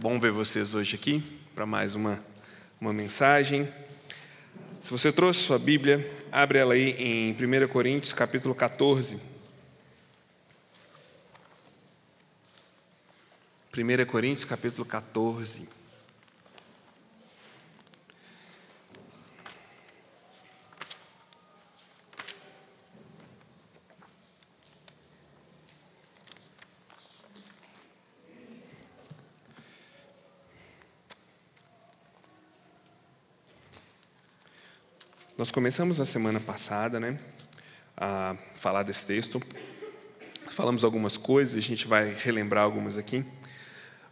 Bom ver vocês hoje aqui para mais uma, uma mensagem. Se você trouxe sua Bíblia, abre ela aí em 1 Coríntios, capítulo 14. 1 Coríntios, capítulo 14. Nós começamos a semana passada, né, a falar desse texto. Falamos algumas coisas, a gente vai relembrar algumas aqui,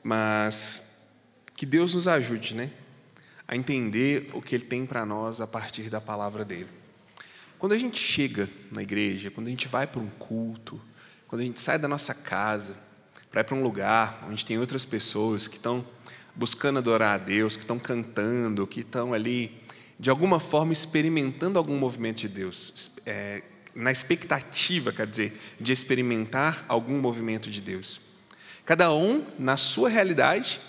mas que Deus nos ajude, né, a entender o que Ele tem para nós a partir da palavra dele. Quando a gente chega na igreja, quando a gente vai para um culto, quando a gente sai da nossa casa para ir para um lugar onde tem outras pessoas que estão buscando adorar a Deus, que estão cantando, que estão ali de alguma forma experimentando algum movimento de Deus, é, na expectativa, quer dizer, de experimentar algum movimento de Deus. Cada um na sua realidade,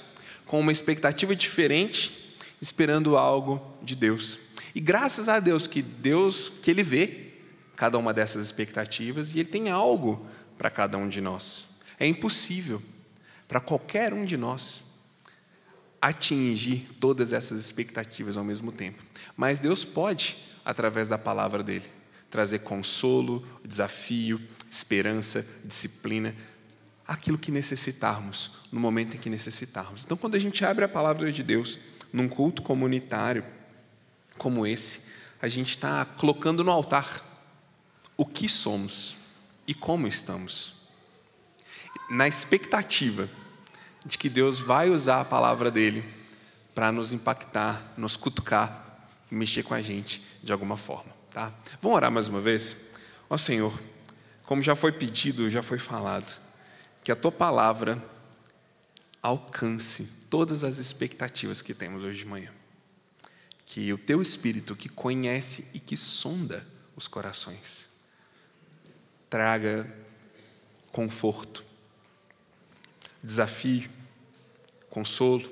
com uma expectativa diferente, esperando algo de Deus. E graças a Deus que Deus que ele vê cada uma dessas expectativas e ele tem algo para cada um de nós. É impossível para qualquer um de nós atingir todas essas expectativas ao mesmo tempo. Mas Deus pode, através da palavra dele, trazer consolo, desafio, esperança, disciplina, aquilo que necessitarmos, no momento em que necessitarmos. Então, quando a gente abre a palavra de Deus num culto comunitário como esse, a gente está colocando no altar o que somos e como estamos, na expectativa de que Deus vai usar a palavra dele para nos impactar, nos cutucar, mexer com a gente de alguma forma, tá? Vamos orar mais uma vez? Ó Senhor, como já foi pedido, já foi falado, que a tua palavra alcance todas as expectativas que temos hoje de manhã. Que o teu espírito que conhece e que sonda os corações traga conforto, desafio, consolo,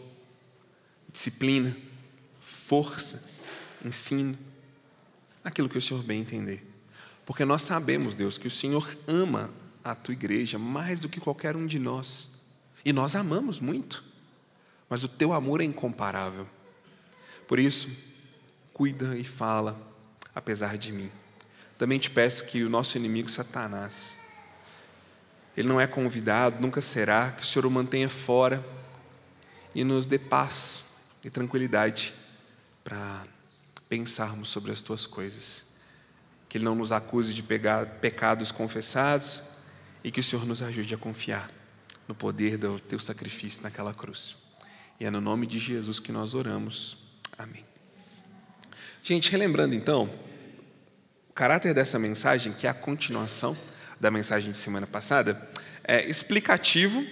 disciplina, força, ensino, aquilo que o Senhor bem entender. Porque nós sabemos, Deus, que o Senhor ama a tua igreja mais do que qualquer um de nós. E nós amamos muito, mas o teu amor é incomparável. Por isso, cuida e fala, apesar de mim. Também te peço que o nosso inimigo Satanás, ele não é convidado, nunca será, que o Senhor o mantenha fora e nos dê paz e tranquilidade para pensarmos sobre as tuas coisas. Que Ele não nos acuse de pegar pecados confessados e que o Senhor nos ajude a confiar no poder do teu sacrifício naquela cruz. E é no nome de Jesus que nós oramos. Amém. Gente, relembrando então, o caráter dessa mensagem, que é a continuação da mensagem de semana passada, é explicativo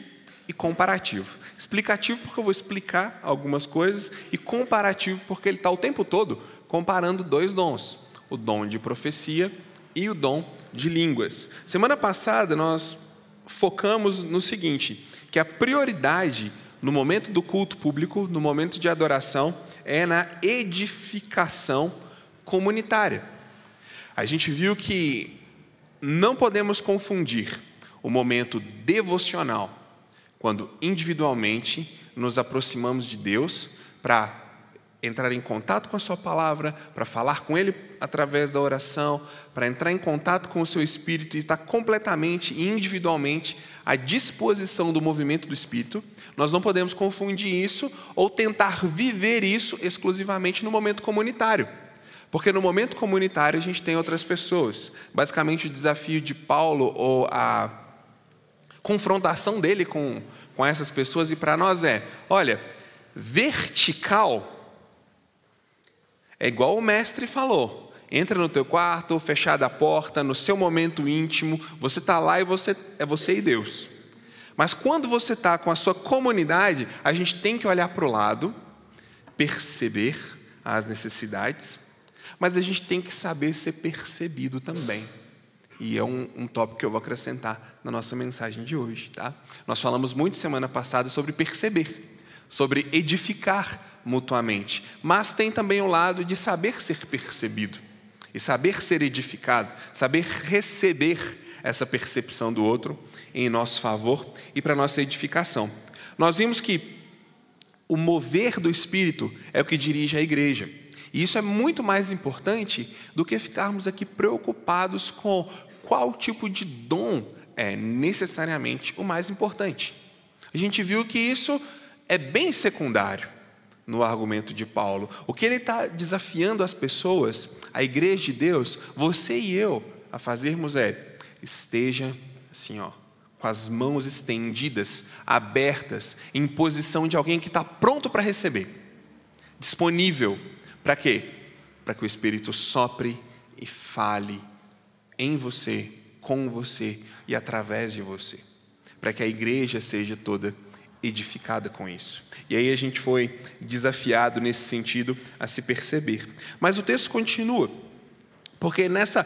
e comparativo. Explicativo porque eu vou explicar algumas coisas, e comparativo porque ele está o tempo todo comparando dois dons: o dom de profecia e o dom de línguas. Semana passada nós focamos no seguinte: que a prioridade no momento do culto público, no momento de adoração, é na edificação comunitária. A gente viu que não podemos confundir o momento devocional, quando individualmente nos aproximamos de Deus para entrar em contato com a Sua palavra, para falar com Ele através da oração, para entrar em contato com o Seu Espírito e estar completamente e individualmente à disposição do movimento do Espírito, nós não podemos confundir isso ou tentar viver isso exclusivamente no momento comunitário. Porque no momento comunitário a gente tem outras pessoas. Basicamente, o desafio de Paulo, ou a confrontação dele com, com essas pessoas, e para nós é: olha, vertical é igual o mestre falou. Entra no teu quarto, fechada a porta, no seu momento íntimo, você está lá e você é você e Deus. Mas quando você está com a sua comunidade, a gente tem que olhar para o lado, perceber as necessidades mas a gente tem que saber ser percebido também. E é um, um tópico que eu vou acrescentar na nossa mensagem de hoje. Tá? Nós falamos muito semana passada sobre perceber. sobre edificar mutuamente, mas tem também o lado de saber ser percebido e saber ser edificado, saber receber essa percepção do outro em nosso favor e para nossa edificação. Nós vimos que o mover do Espírito é o que dirige a igreja. E isso é muito mais importante do que ficarmos aqui preocupados com qual tipo de dom é necessariamente o mais importante. A gente viu que isso é bem secundário no argumento de Paulo. O que ele está desafiando as pessoas, a igreja de Deus, você e eu, a fazermos é: esteja assim, ó, com as mãos estendidas, abertas, em posição de alguém que está pronto para receber, disponível. Para quê? Para que o Espírito sopre e fale em você, com você e através de você, para que a igreja seja toda edificada com isso. E aí a gente foi desafiado nesse sentido a se perceber. Mas o texto continua, porque nessa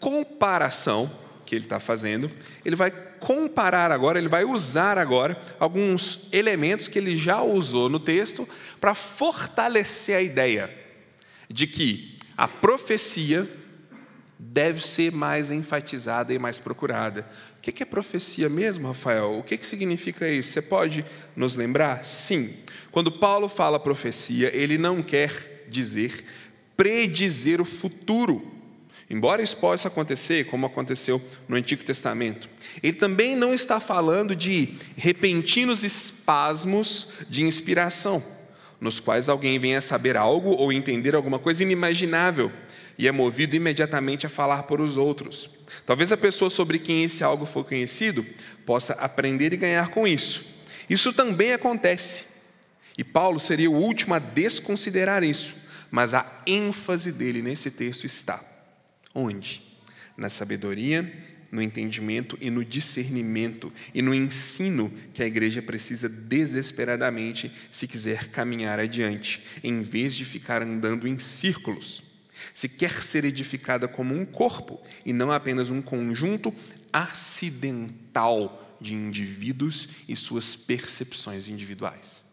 comparação que ele está fazendo, ele vai comparar agora, ele vai usar agora alguns elementos que ele já usou no texto para fortalecer a ideia de que a profecia deve ser mais enfatizada e mais procurada. O que é profecia mesmo, Rafael? O que significa isso? Você pode nos lembrar? Sim. Quando Paulo fala profecia, ele não quer dizer predizer o futuro. Embora isso possa acontecer, como aconteceu no Antigo Testamento, ele também não está falando de repentinos espasmos de inspiração, nos quais alguém venha saber algo ou entender alguma coisa inimaginável e é movido imediatamente a falar por os outros. Talvez a pessoa sobre quem esse algo for conhecido possa aprender e ganhar com isso. Isso também acontece. E Paulo seria o último a desconsiderar isso, mas a ênfase dele nesse texto está onde? Na sabedoria, no entendimento e no discernimento e no ensino que a igreja precisa desesperadamente se quiser caminhar adiante, em vez de ficar andando em círculos se quer ser edificada como um corpo e não apenas um conjunto acidental de indivíduos e suas percepções individuais.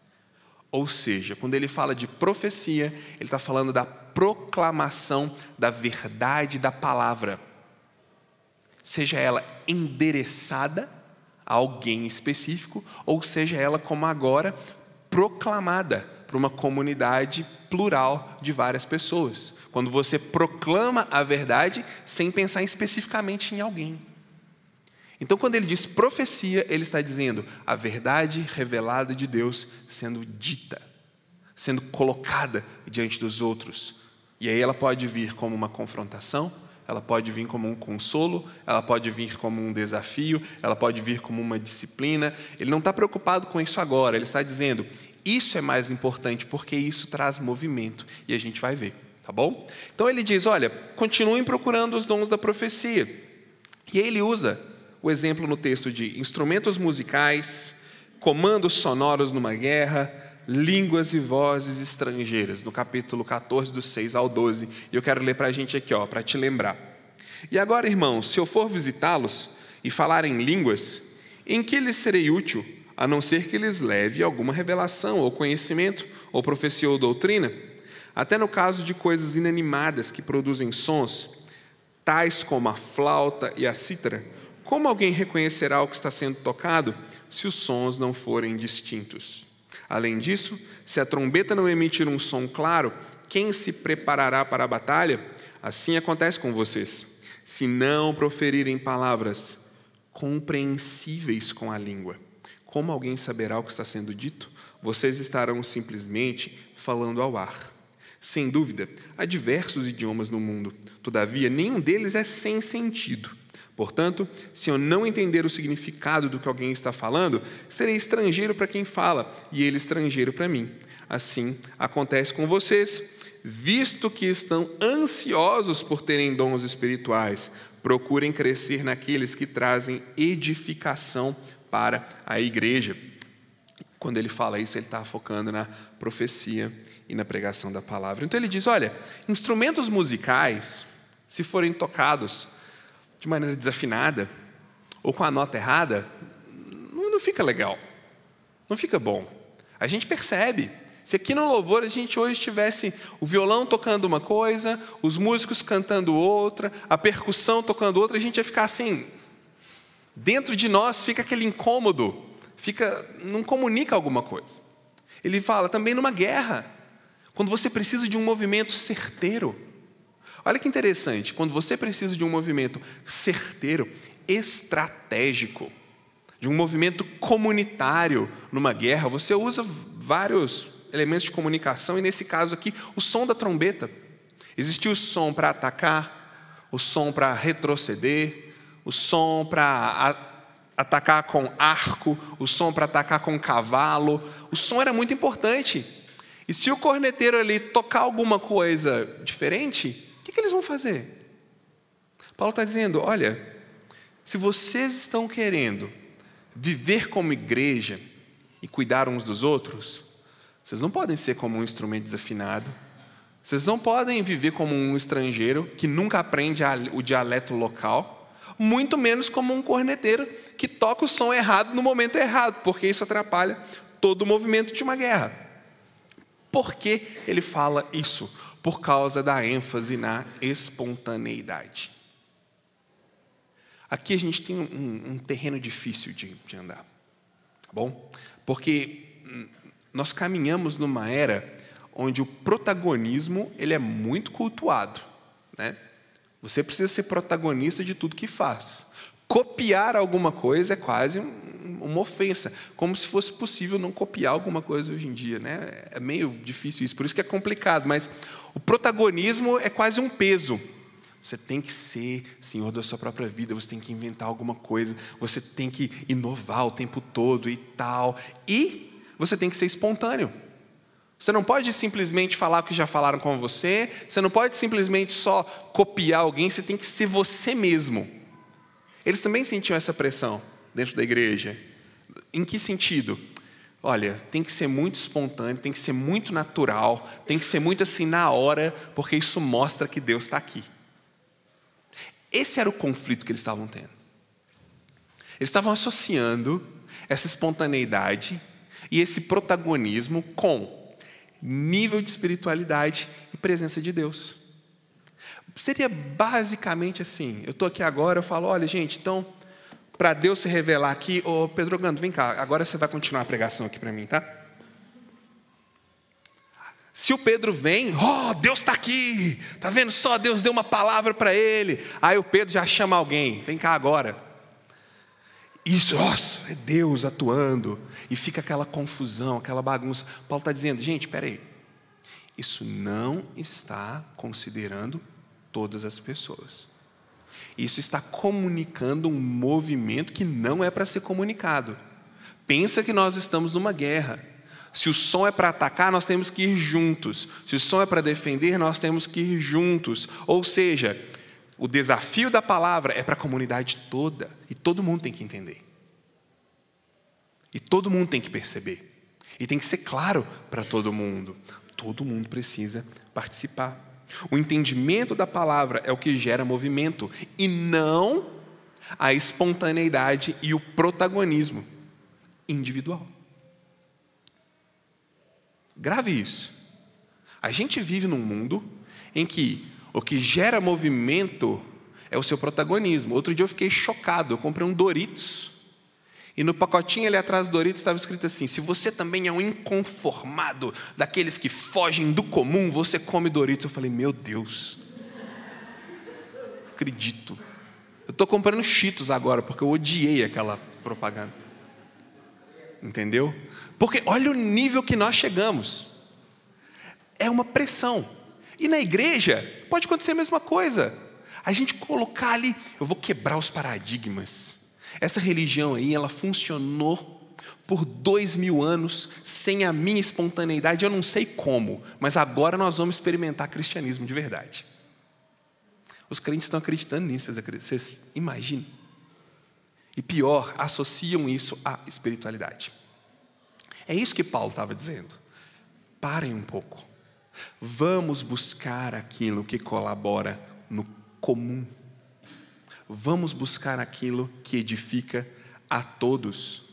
Ou seja, quando ele fala de profecia, ele está falando da proclamação da verdade da palavra, seja ela endereçada a alguém específico, ou seja ela, como agora, proclamada para uma comunidade plural de várias pessoas. Quando você proclama a verdade sem pensar especificamente em alguém. Então, quando ele diz profecia, ele está dizendo a verdade revelada de Deus sendo dita, sendo colocada diante dos outros. E aí ela pode vir como uma confrontação, ela pode vir como um consolo, ela pode vir como um desafio, ela pode vir como uma disciplina. Ele não está preocupado com isso agora, ele está dizendo: isso é mais importante porque isso traz movimento e a gente vai ver, tá bom? Então ele diz: olha, continuem procurando os dons da profecia. E aí ele usa o exemplo no texto de instrumentos musicais, comandos sonoros numa guerra, línguas e vozes estrangeiras, no capítulo 14, do 6 ao 12. E eu quero ler para a gente aqui, ó, para te lembrar. E agora, irmãos, se eu for visitá-los e falar em línguas, em que lhes serei útil? A não ser que lhes leve alguma revelação, ou conhecimento, ou profecia ou doutrina, até no caso de coisas inanimadas que produzem sons, tais como a flauta e a cítara, como alguém reconhecerá o que está sendo tocado se os sons não forem distintos? Além disso, se a trombeta não emitir um som claro, quem se preparará para a batalha? Assim acontece com vocês. Se não proferirem palavras compreensíveis com a língua, como alguém saberá o que está sendo dito? Vocês estarão simplesmente falando ao ar. Sem dúvida, há diversos idiomas no mundo, todavia, nenhum deles é sem sentido. Portanto, se eu não entender o significado do que alguém está falando, serei estrangeiro para quem fala e ele estrangeiro para mim. Assim acontece com vocês, visto que estão ansiosos por terem dons espirituais, procurem crescer naqueles que trazem edificação para a igreja. Quando ele fala isso, ele está focando na profecia e na pregação da palavra. Então ele diz: olha, instrumentos musicais, se forem tocados de maneira desafinada ou com a nota errada, não, não fica legal, não fica bom. A gente percebe. Se aqui no louvor a gente hoje tivesse o violão tocando uma coisa, os músicos cantando outra, a percussão tocando outra, a gente ia ficar assim. Dentro de nós fica aquele incômodo, fica, não comunica alguma coisa. Ele fala também numa guerra, quando você precisa de um movimento certeiro. Olha que interessante, quando você precisa de um movimento certeiro, estratégico, de um movimento comunitário numa guerra, você usa vários elementos de comunicação, e nesse caso aqui, o som da trombeta. Existia o som para atacar, o som para retroceder, o som para atacar com arco, o som para atacar com cavalo. O som era muito importante. E se o corneteiro ali tocar alguma coisa diferente, o que, que eles vão fazer? Paulo está dizendo: olha, se vocês estão querendo viver como igreja e cuidar uns dos outros, vocês não podem ser como um instrumento desafinado. Vocês não podem viver como um estrangeiro que nunca aprende o dialeto local, muito menos como um corneteiro que toca o som errado no momento errado, porque isso atrapalha todo o movimento de uma guerra. Por que ele fala isso? Por causa da ênfase na espontaneidade. Aqui a gente tem um, um terreno difícil de, de andar, tá bom? Porque hum, nós caminhamos numa era onde o protagonismo ele é muito cultuado, né? Você precisa ser protagonista de tudo que faz. Copiar alguma coisa é quase uma ofensa, como se fosse possível não copiar alguma coisa hoje em dia, né? É meio difícil isso, por isso que é complicado, mas o protagonismo é quase um peso. Você tem que ser senhor da sua própria vida, você tem que inventar alguma coisa, você tem que inovar o tempo todo e tal. E você tem que ser espontâneo. Você não pode simplesmente falar o que já falaram com você, você não pode simplesmente só copiar alguém, você tem que ser você mesmo. Eles também sentiam essa pressão dentro da igreja. Em que sentido? Olha, tem que ser muito espontâneo, tem que ser muito natural, tem que ser muito assim na hora, porque isso mostra que Deus está aqui. Esse era o conflito que eles estavam tendo. Eles estavam associando essa espontaneidade e esse protagonismo com nível de espiritualidade e presença de Deus. Seria basicamente assim: eu estou aqui agora, eu falo, olha, gente, então, para Deus se revelar aqui, ô Pedro Gando, vem cá, agora você vai continuar a pregação aqui para mim, tá? Se o Pedro vem, oh, Deus está aqui, tá vendo só? Deus deu uma palavra para ele. Aí o Pedro já chama alguém, vem cá agora. Isso, nossa, é Deus atuando. E fica aquela confusão, aquela bagunça. Paulo está dizendo, gente, espera aí. Isso não está considerando todas as pessoas. Isso está comunicando um movimento que não é para ser comunicado. Pensa que nós estamos numa guerra. Se o som é para atacar, nós temos que ir juntos. Se o som é para defender, nós temos que ir juntos. Ou seja, o desafio da palavra é para a comunidade toda, e todo mundo tem que entender. E todo mundo tem que perceber. E tem que ser claro para todo mundo. Todo mundo precisa participar. O entendimento da palavra é o que gera movimento, e não a espontaneidade e o protagonismo individual. Grave isso. A gente vive num mundo em que o que gera movimento é o seu protagonismo. Outro dia eu fiquei chocado. Eu comprei um Doritos. E no pacotinho ali atrás do Doritos estava escrito assim: se você também é um inconformado, daqueles que fogem do comum, você come Doritos. Eu falei: meu Deus, acredito. Eu estou comprando Cheetos agora, porque eu odiei aquela propaganda. Entendeu? Porque olha o nível que nós chegamos. É uma pressão. E na igreja, pode acontecer a mesma coisa. A gente colocar ali, eu vou quebrar os paradigmas. Essa religião aí, ela funcionou por dois mil anos sem a minha espontaneidade, eu não sei como, mas agora nós vamos experimentar cristianismo de verdade. Os crentes estão acreditando nisso, vocês imaginam? E pior, associam isso à espiritualidade. É isso que Paulo estava dizendo. Parem um pouco. Vamos buscar aquilo que colabora no comum. Vamos buscar aquilo que edifica a todos.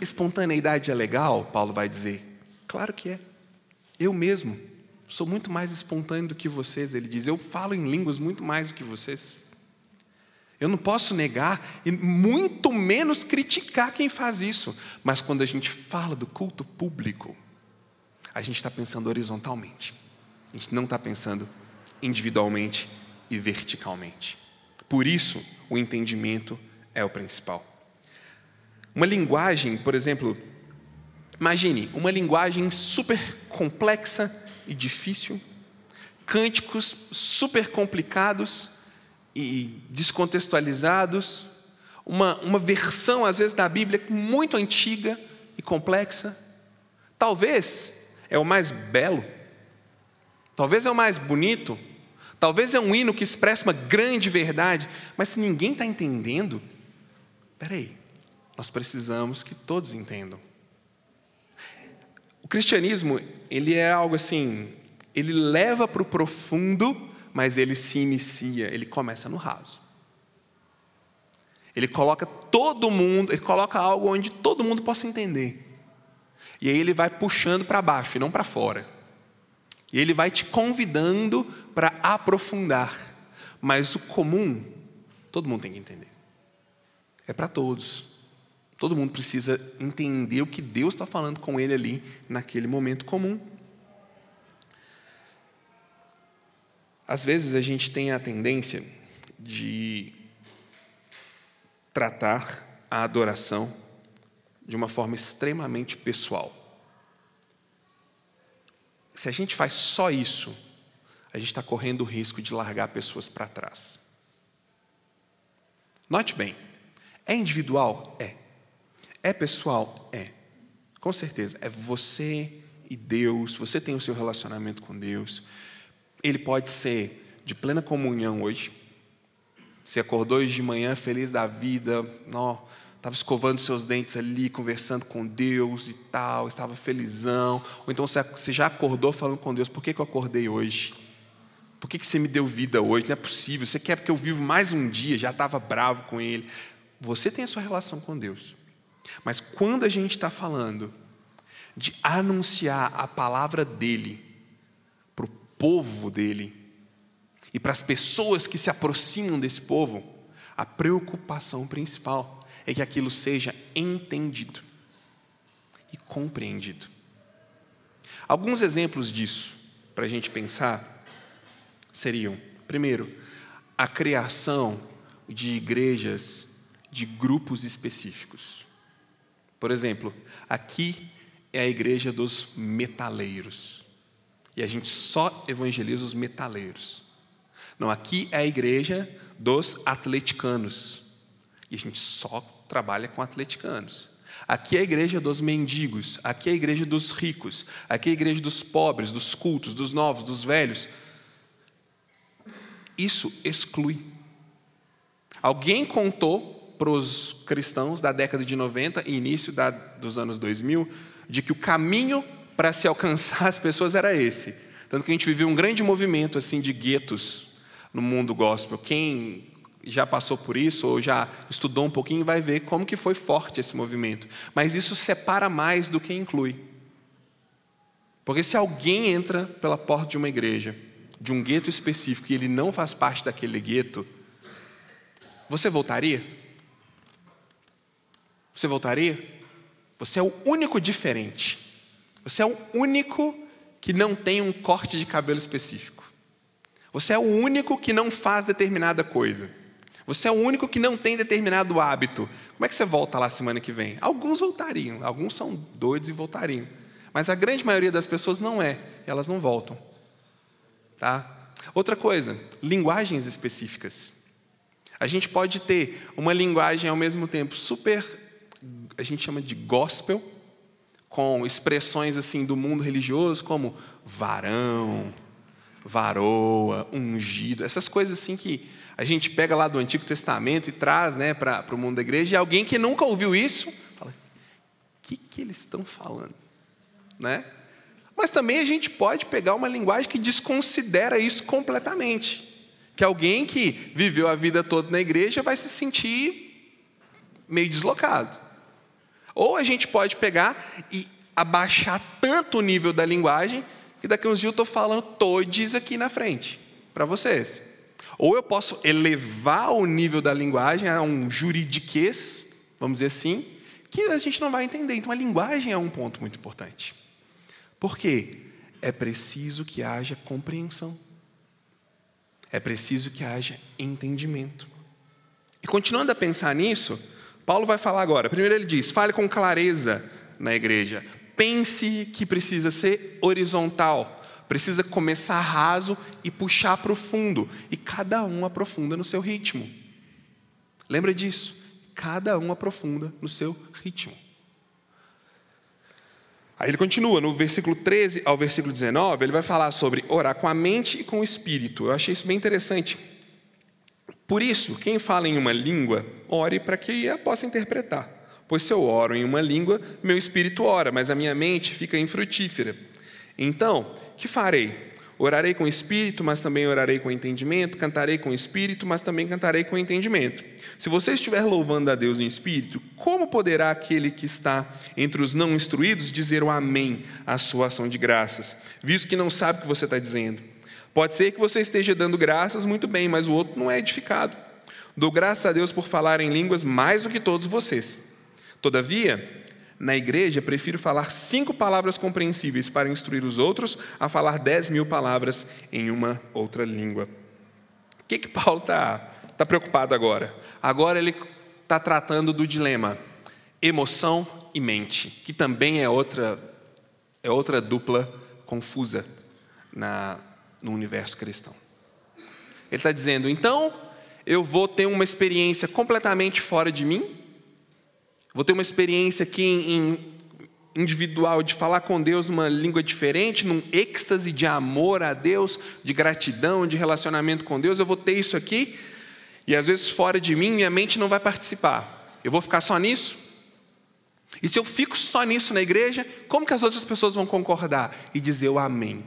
espontaneidade é legal? Paulo vai dizer. Claro que é. Eu mesmo sou muito mais espontâneo do que vocês, ele diz. Eu falo em línguas muito mais do que vocês. Eu não posso negar e muito menos criticar quem faz isso. Mas quando a gente fala do culto público, a gente está pensando horizontalmente. A gente não está pensando individualmente e verticalmente. Por isso, o entendimento é o principal. Uma linguagem, por exemplo, imagine uma linguagem super complexa e difícil, cânticos super complicados e descontextualizados, uma, uma versão, às vezes, da Bíblia muito antiga e complexa. Talvez é o mais belo, talvez é o mais bonito, talvez é um hino que expressa uma grande verdade, mas se ninguém está entendendo, peraí, nós precisamos que todos entendam. O cristianismo, ele é algo assim, ele leva para o profundo mas ele se inicia, ele começa no raso. Ele coloca todo mundo, ele coloca algo onde todo mundo possa entender. E aí ele vai puxando para baixo e não para fora. E ele vai te convidando para aprofundar. Mas o comum, todo mundo tem que entender. É para todos. Todo mundo precisa entender o que Deus está falando com ele ali, naquele momento comum. Às vezes a gente tem a tendência de tratar a adoração de uma forma extremamente pessoal. Se a gente faz só isso, a gente está correndo o risco de largar pessoas para trás. Note bem, é individual? É. É pessoal? É. Com certeza. É você e Deus, você tem o seu relacionamento com Deus. Ele pode ser de plena comunhão hoje. Você acordou hoje de manhã feliz da vida, estava escovando seus dentes ali, conversando com Deus e tal, estava felizão. Ou então você já acordou falando com Deus: por que, que eu acordei hoje? Por que, que você me deu vida hoje? Não é possível. Você quer que eu vivo mais um dia? Já estava bravo com Ele. Você tem a sua relação com Deus. Mas quando a gente está falando de anunciar a palavra dEle, povo dele e para as pessoas que se aproximam desse povo, a preocupação principal é que aquilo seja entendido e compreendido. Alguns exemplos disso, para a gente pensar, seriam: primeiro, a criação de igrejas de grupos específicos. Por exemplo, aqui é a igreja dos metaleiros. E a gente só evangeliza os metaleiros. Não, aqui é a igreja dos atleticanos. E a gente só trabalha com atleticanos. Aqui é a igreja dos mendigos, aqui é a igreja dos ricos, aqui é a igreja dos pobres, dos cultos, dos novos, dos velhos. Isso exclui. Alguém contou para os cristãos da década de 90 e início da, dos anos 2000 de que o caminho para se alcançar as pessoas era esse. Tanto que a gente viveu um grande movimento assim de guetos no mundo gospel. Quem já passou por isso ou já estudou um pouquinho vai ver como que foi forte esse movimento. Mas isso separa mais do que inclui. Porque se alguém entra pela porta de uma igreja, de um gueto específico, e ele não faz parte daquele gueto, você voltaria? Você voltaria? Você é o único diferente. Você é o único que não tem um corte de cabelo específico. Você é o único que não faz determinada coisa. Você é o único que não tem determinado hábito. Como é que você volta lá semana que vem? Alguns voltariam, alguns são doidos e voltariam. Mas a grande maioria das pessoas não é, elas não voltam. Tá? Outra coisa, linguagens específicas. A gente pode ter uma linguagem ao mesmo tempo super, a gente chama de gospel, com expressões assim do mundo religioso como varão, varoa, ungido, essas coisas assim que a gente pega lá do Antigo Testamento e traz né, para o mundo da igreja, e alguém que nunca ouviu isso fala: o que, que eles estão falando? Né? Mas também a gente pode pegar uma linguagem que desconsidera isso completamente. Que alguém que viveu a vida toda na igreja vai se sentir meio deslocado. Ou a gente pode pegar e abaixar tanto o nível da linguagem que daqui a uns dias eu estou falando todes aqui na frente para vocês. Ou eu posso elevar o nível da linguagem a um juridiquês, vamos dizer assim, que a gente não vai entender. Então a linguagem é um ponto muito importante. Por quê? É preciso que haja compreensão. É preciso que haja entendimento. E continuando a pensar nisso, Paulo vai falar agora. Primeiro ele diz: fale com clareza na igreja. Pense que precisa ser horizontal, precisa começar raso e puxar para o fundo, e cada um aprofunda no seu ritmo. Lembra disso? Cada um aprofunda no seu ritmo. Aí ele continua, no versículo 13 ao versículo 19, ele vai falar sobre orar com a mente e com o espírito. Eu achei isso bem interessante. Por isso, quem fala em uma língua, ore para que a possa interpretar. Pois se eu oro em uma língua, meu espírito ora, mas a minha mente fica infrutífera. Então, que farei? Orarei com espírito, mas também orarei com entendimento, cantarei com espírito, mas também cantarei com entendimento. Se você estiver louvando a Deus em espírito, como poderá aquele que está entre os não instruídos dizer o amém à sua ação de graças, visto que não sabe o que você está dizendo? Pode ser que você esteja dando graças muito bem, mas o outro não é edificado. Dou graças a Deus por falar em línguas mais do que todos vocês. Todavia, na igreja, prefiro falar cinco palavras compreensíveis para instruir os outros a falar dez mil palavras em uma outra língua. O que, que Paulo está tá preocupado agora? Agora ele está tratando do dilema emoção e mente, que também é outra, é outra dupla confusa na, no universo cristão. Ele está dizendo, então eu vou ter uma experiência completamente fora de mim, Vou ter uma experiência aqui em, individual de falar com Deus numa língua diferente, num êxtase de amor a Deus, de gratidão, de relacionamento com Deus. Eu vou ter isso aqui e às vezes fora de mim minha mente não vai participar. Eu vou ficar só nisso? E se eu fico só nisso na igreja, como que as outras pessoas vão concordar e dizer o amém?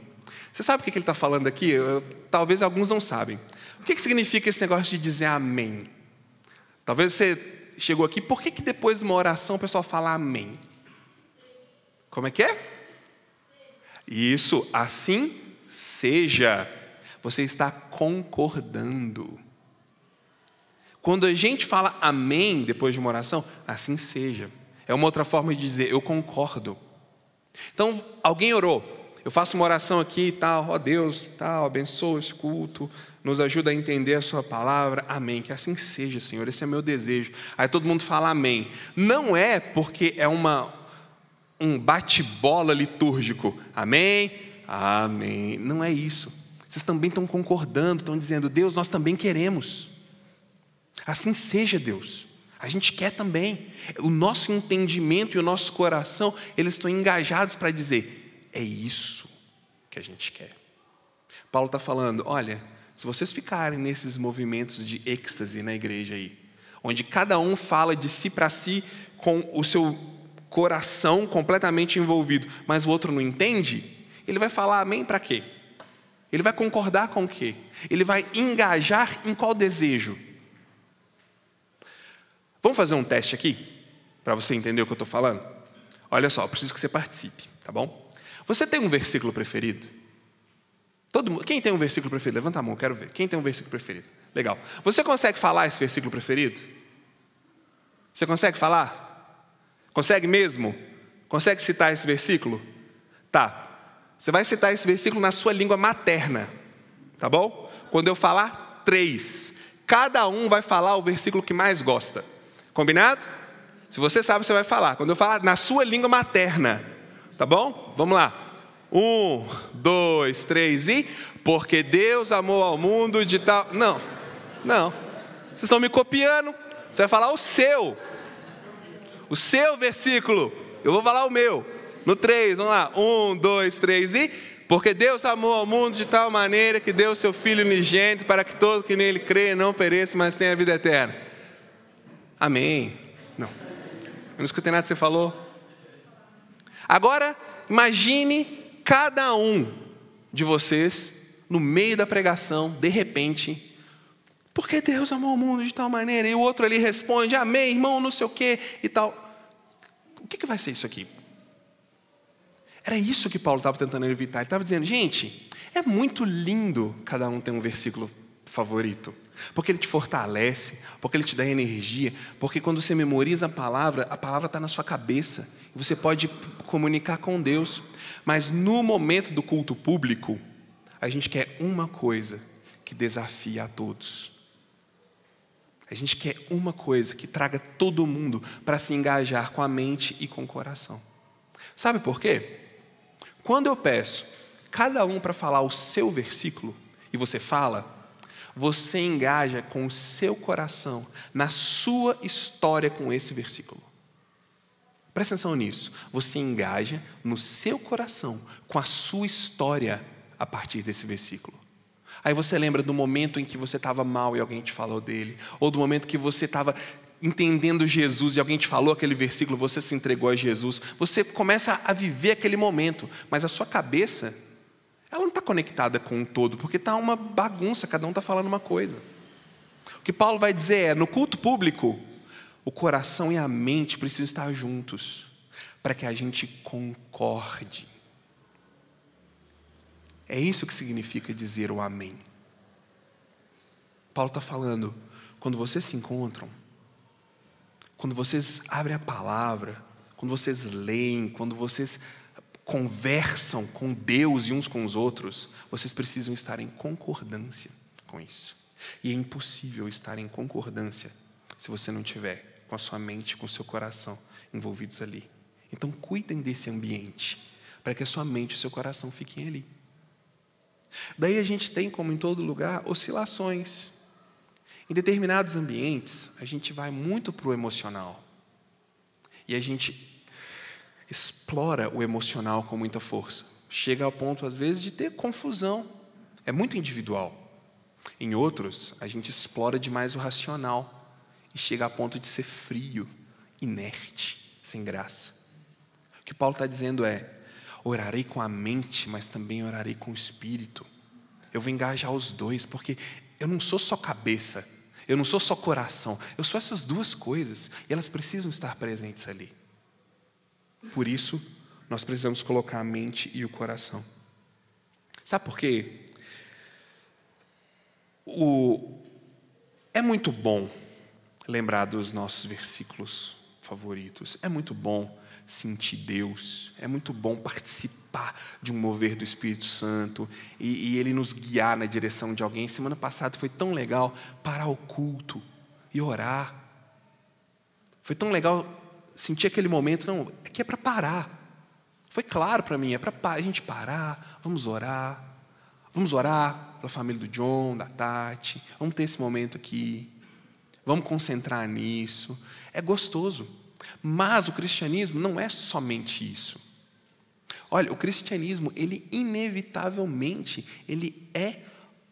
Você sabe o que ele está falando aqui? Eu, talvez alguns não sabem. O que, que significa esse negócio de dizer amém? Talvez você chegou aqui, por que, que depois de uma oração o pessoal fala amém? Como é que é? Isso, assim seja. Você está concordando. Quando a gente fala amém depois de uma oração, assim seja. É uma outra forma de dizer eu concordo. Então, alguém orou. Eu faço uma oração aqui e tal, ó Deus, tal, abençoa esse culto, nos ajuda a entender a Sua palavra. Amém. Que assim seja, Senhor. Esse é meu desejo. Aí todo mundo fala amém. Não é porque é uma, um bate-bola litúrgico. Amém? Amém. Não é isso. Vocês também estão concordando, estão dizendo, Deus, nós também queremos. Assim seja, Deus. A gente quer também. O nosso entendimento e o nosso coração, eles estão engajados para dizer: é isso que a gente quer. Paulo está falando: olha, se vocês ficarem nesses movimentos de êxtase na igreja aí, onde cada um fala de si para si com o seu coração completamente envolvido, mas o outro não entende, ele vai falar amém para quê? Ele vai concordar com o quê? Ele vai engajar em qual desejo? Vamos fazer um teste aqui, para você entender o que eu estou falando? Olha só, preciso que você participe, tá bom? Você tem um versículo preferido? Todo mundo, quem tem um versículo preferido? Levanta a mão, quero ver. Quem tem um versículo preferido? Legal. Você consegue falar esse versículo preferido? Você consegue falar? Consegue mesmo? Consegue citar esse versículo? Tá. Você vai citar esse versículo na sua língua materna. Tá bom? Quando eu falar três, cada um vai falar o versículo que mais gosta. Combinado? Se você sabe, você vai falar. Quando eu falar na sua língua materna. Tá bom? Vamos lá. Um, dois, três e. Porque Deus amou ao mundo de tal. Não, não. Vocês estão me copiando. Você vai falar o seu. O seu versículo. Eu vou falar o meu. No três, vamos lá. Um, dois, três e. Porque Deus amou ao mundo de tal maneira que deu seu Filho unigênito para que todo que nele crê não pereça, mas tenha a vida eterna. Amém. Não. Eu não escutei nada que você falou. Agora, imagine cada um de vocês, no meio da pregação, de repente, porque Deus amou o mundo de tal maneira, e o outro ali responde, amém, irmão, não sei o quê e tal. vai ser isso aqui? Era isso que Paulo estava tentando evitar. Ele estava dizendo, gente, é muito lindo cada um ter um versículo favorito. Porque ele te fortalece, porque ele te dá energia, porque quando você memoriza a palavra, a palavra está na sua cabeça você pode comunicar com Deus. Mas no momento do culto público, a gente quer uma coisa que desafia a todos. A gente quer uma coisa que traga todo mundo para se engajar com a mente e com o coração. Sabe por quê? Quando eu peço cada um para falar o seu versículo, e você fala, você engaja com o seu coração, na sua história com esse versículo. Presta atenção nisso. Você engaja no seu coração, com a sua história, a partir desse versículo. Aí você lembra do momento em que você estava mal e alguém te falou dele, ou do momento que você estava entendendo Jesus e alguém te falou aquele versículo, você se entregou a Jesus. Você começa a viver aquele momento, mas a sua cabeça ela não está conectada com o todo, porque está uma bagunça, cada um está falando uma coisa. O que Paulo vai dizer é: no culto público, o coração e a mente precisam estar juntos, para que a gente concorde. É isso que significa dizer o Amém. Paulo está falando, quando vocês se encontram, quando vocês abrem a palavra, quando vocês leem, quando vocês conversam com Deus e uns com os outros, vocês precisam estar em concordância com isso. E é impossível estar em concordância se você não tiver com a sua mente, com o seu coração envolvidos ali. Então, cuidem desse ambiente, para que a sua mente e o seu coração fiquem ali. Daí a gente tem, como em todo lugar, oscilações. Em determinados ambientes, a gente vai muito para o emocional. E a gente explora o emocional com muita força. Chega ao ponto, às vezes, de ter confusão. É muito individual. Em outros, a gente explora demais o racional e chega a ponto de ser frio, inerte, sem graça. O que Paulo está dizendo é: orarei com a mente, mas também orarei com o espírito. Eu vou engajar os dois, porque eu não sou só cabeça, eu não sou só coração, eu sou essas duas coisas e elas precisam estar presentes ali. Por isso, nós precisamos colocar a mente e o coração. Sabe por quê? O... É muito bom lembrar dos nossos versículos favoritos. É muito bom sentir Deus. É muito bom participar de um mover do Espírito Santo e, e Ele nos guiar na direção de alguém. Semana passada foi tão legal parar o culto e orar. Foi tão legal senti aquele momento, não, aqui é para parar. Foi claro para mim, é para a gente parar, vamos orar. Vamos orar pela família do John, da Tati. Vamos ter esse momento aqui. Vamos concentrar nisso. É gostoso. Mas o cristianismo não é somente isso. Olha, o cristianismo, ele inevitavelmente, ele é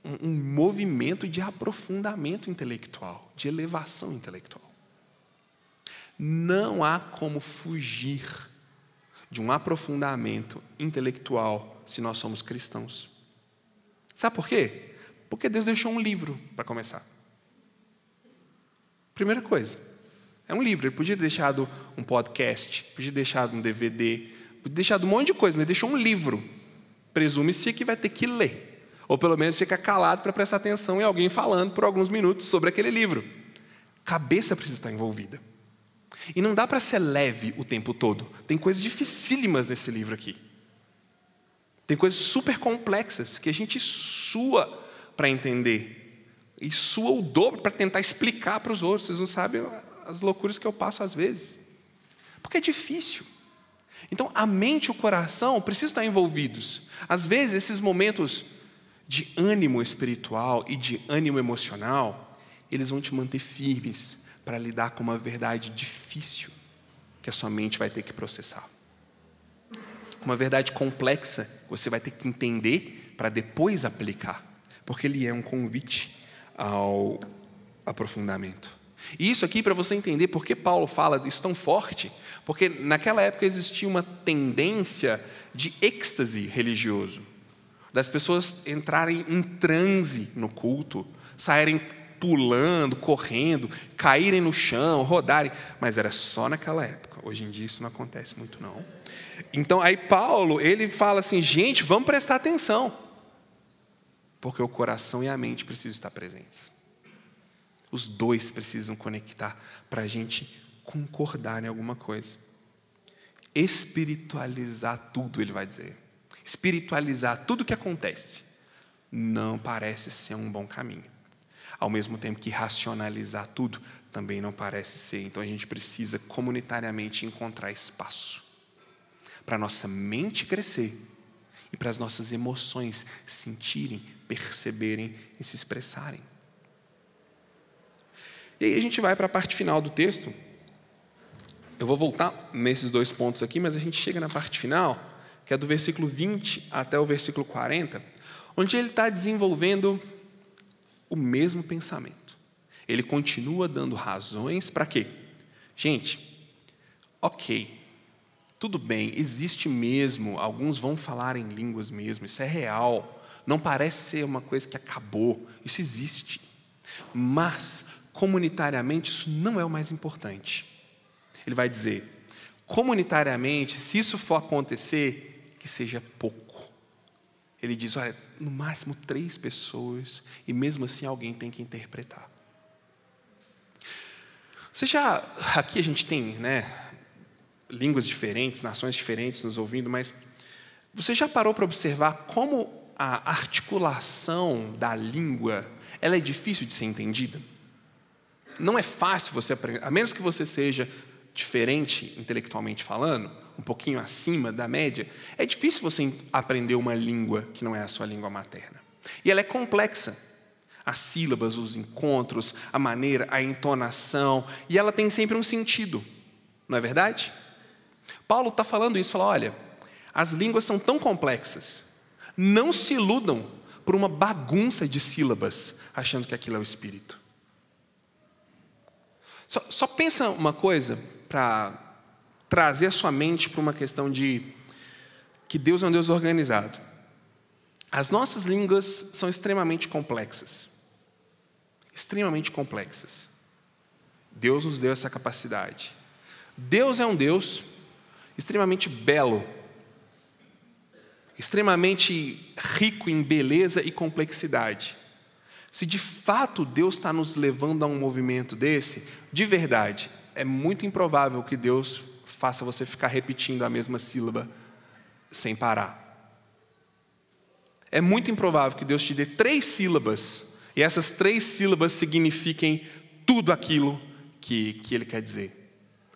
um, um movimento de aprofundamento intelectual, de elevação intelectual. Não há como fugir de um aprofundamento intelectual se nós somos cristãos. Sabe por quê? Porque Deus deixou um livro para começar. Primeira coisa, é um livro. Ele podia ter deixado um podcast, podia ter deixado um DVD, podia ter deixado um monte de coisa, mas deixou um livro. Presume-se que vai ter que ler. Ou pelo menos fica calado para prestar atenção em alguém falando por alguns minutos sobre aquele livro. Cabeça precisa estar envolvida. E não dá para ser leve o tempo todo. Tem coisas dificílimas nesse livro aqui. Tem coisas super complexas que a gente sua para entender. E sua o dobro para tentar explicar para os outros. Vocês não sabem as loucuras que eu passo às vezes. Porque é difícil. Então, a mente e o coração precisam estar envolvidos. Às vezes, esses momentos de ânimo espiritual e de ânimo emocional, eles vão te manter firmes para lidar com uma verdade difícil que a sua mente vai ter que processar. Uma verdade complexa, você vai ter que entender para depois aplicar, porque ele é um convite ao aprofundamento. E isso aqui para você entender por que Paulo fala disso tão forte, porque naquela época existia uma tendência de êxtase religioso, das pessoas entrarem em transe no culto, saírem pulando, correndo, caírem no chão, rodarem, mas era só naquela época. Hoje em dia isso não acontece muito não. Então aí Paulo, ele fala assim, gente, vamos prestar atenção. Porque o coração e a mente precisam estar presentes. Os dois precisam conectar para a gente concordar em alguma coisa. Espiritualizar tudo, ele vai dizer. Espiritualizar tudo que acontece não parece ser um bom caminho. Ao mesmo tempo que racionalizar tudo também não parece ser. Então a gente precisa comunitariamente encontrar espaço para nossa mente crescer e para as nossas emoções sentirem, perceberem e se expressarem. E aí a gente vai para a parte final do texto. Eu vou voltar nesses dois pontos aqui, mas a gente chega na parte final, que é do versículo 20 até o versículo 40, onde ele está desenvolvendo o mesmo pensamento. Ele continua dando razões para quê? Gente, ok, tudo bem, existe mesmo, alguns vão falar em línguas mesmo, isso é real, não parece ser uma coisa que acabou, isso existe. Mas comunitariamente isso não é o mais importante. Ele vai dizer: comunitariamente, se isso for acontecer, que seja pouco. Ele diz: olha, no máximo três pessoas, e mesmo assim alguém tem que interpretar. Você já. Aqui a gente tem, né? Línguas diferentes, nações diferentes nos ouvindo, mas você já parou para observar como a articulação da língua ela é difícil de ser entendida? não é fácil você aprender, a menos que você seja diferente intelectualmente falando, um pouquinho acima da média, é difícil você aprender uma língua que não é a sua língua materna. E ela é complexa. As sílabas, os encontros, a maneira, a entonação, e ela tem sempre um sentido, não é verdade? Paulo está falando isso, fala, olha, as línguas são tão complexas, não se iludam por uma bagunça de sílabas, achando que aquilo é o Espírito. Só, só pensa uma coisa para trazer a sua mente para uma questão de que Deus é um Deus organizado. As nossas línguas são extremamente complexas. Extremamente complexas. Deus nos deu essa capacidade. Deus é um Deus extremamente belo, extremamente rico em beleza e complexidade. Se de fato Deus está nos levando a um movimento desse, de verdade, é muito improvável que Deus faça você ficar repetindo a mesma sílaba sem parar. É muito improvável que Deus te dê três sílabas e essas três sílabas signifiquem tudo aquilo que, que Ele quer dizer.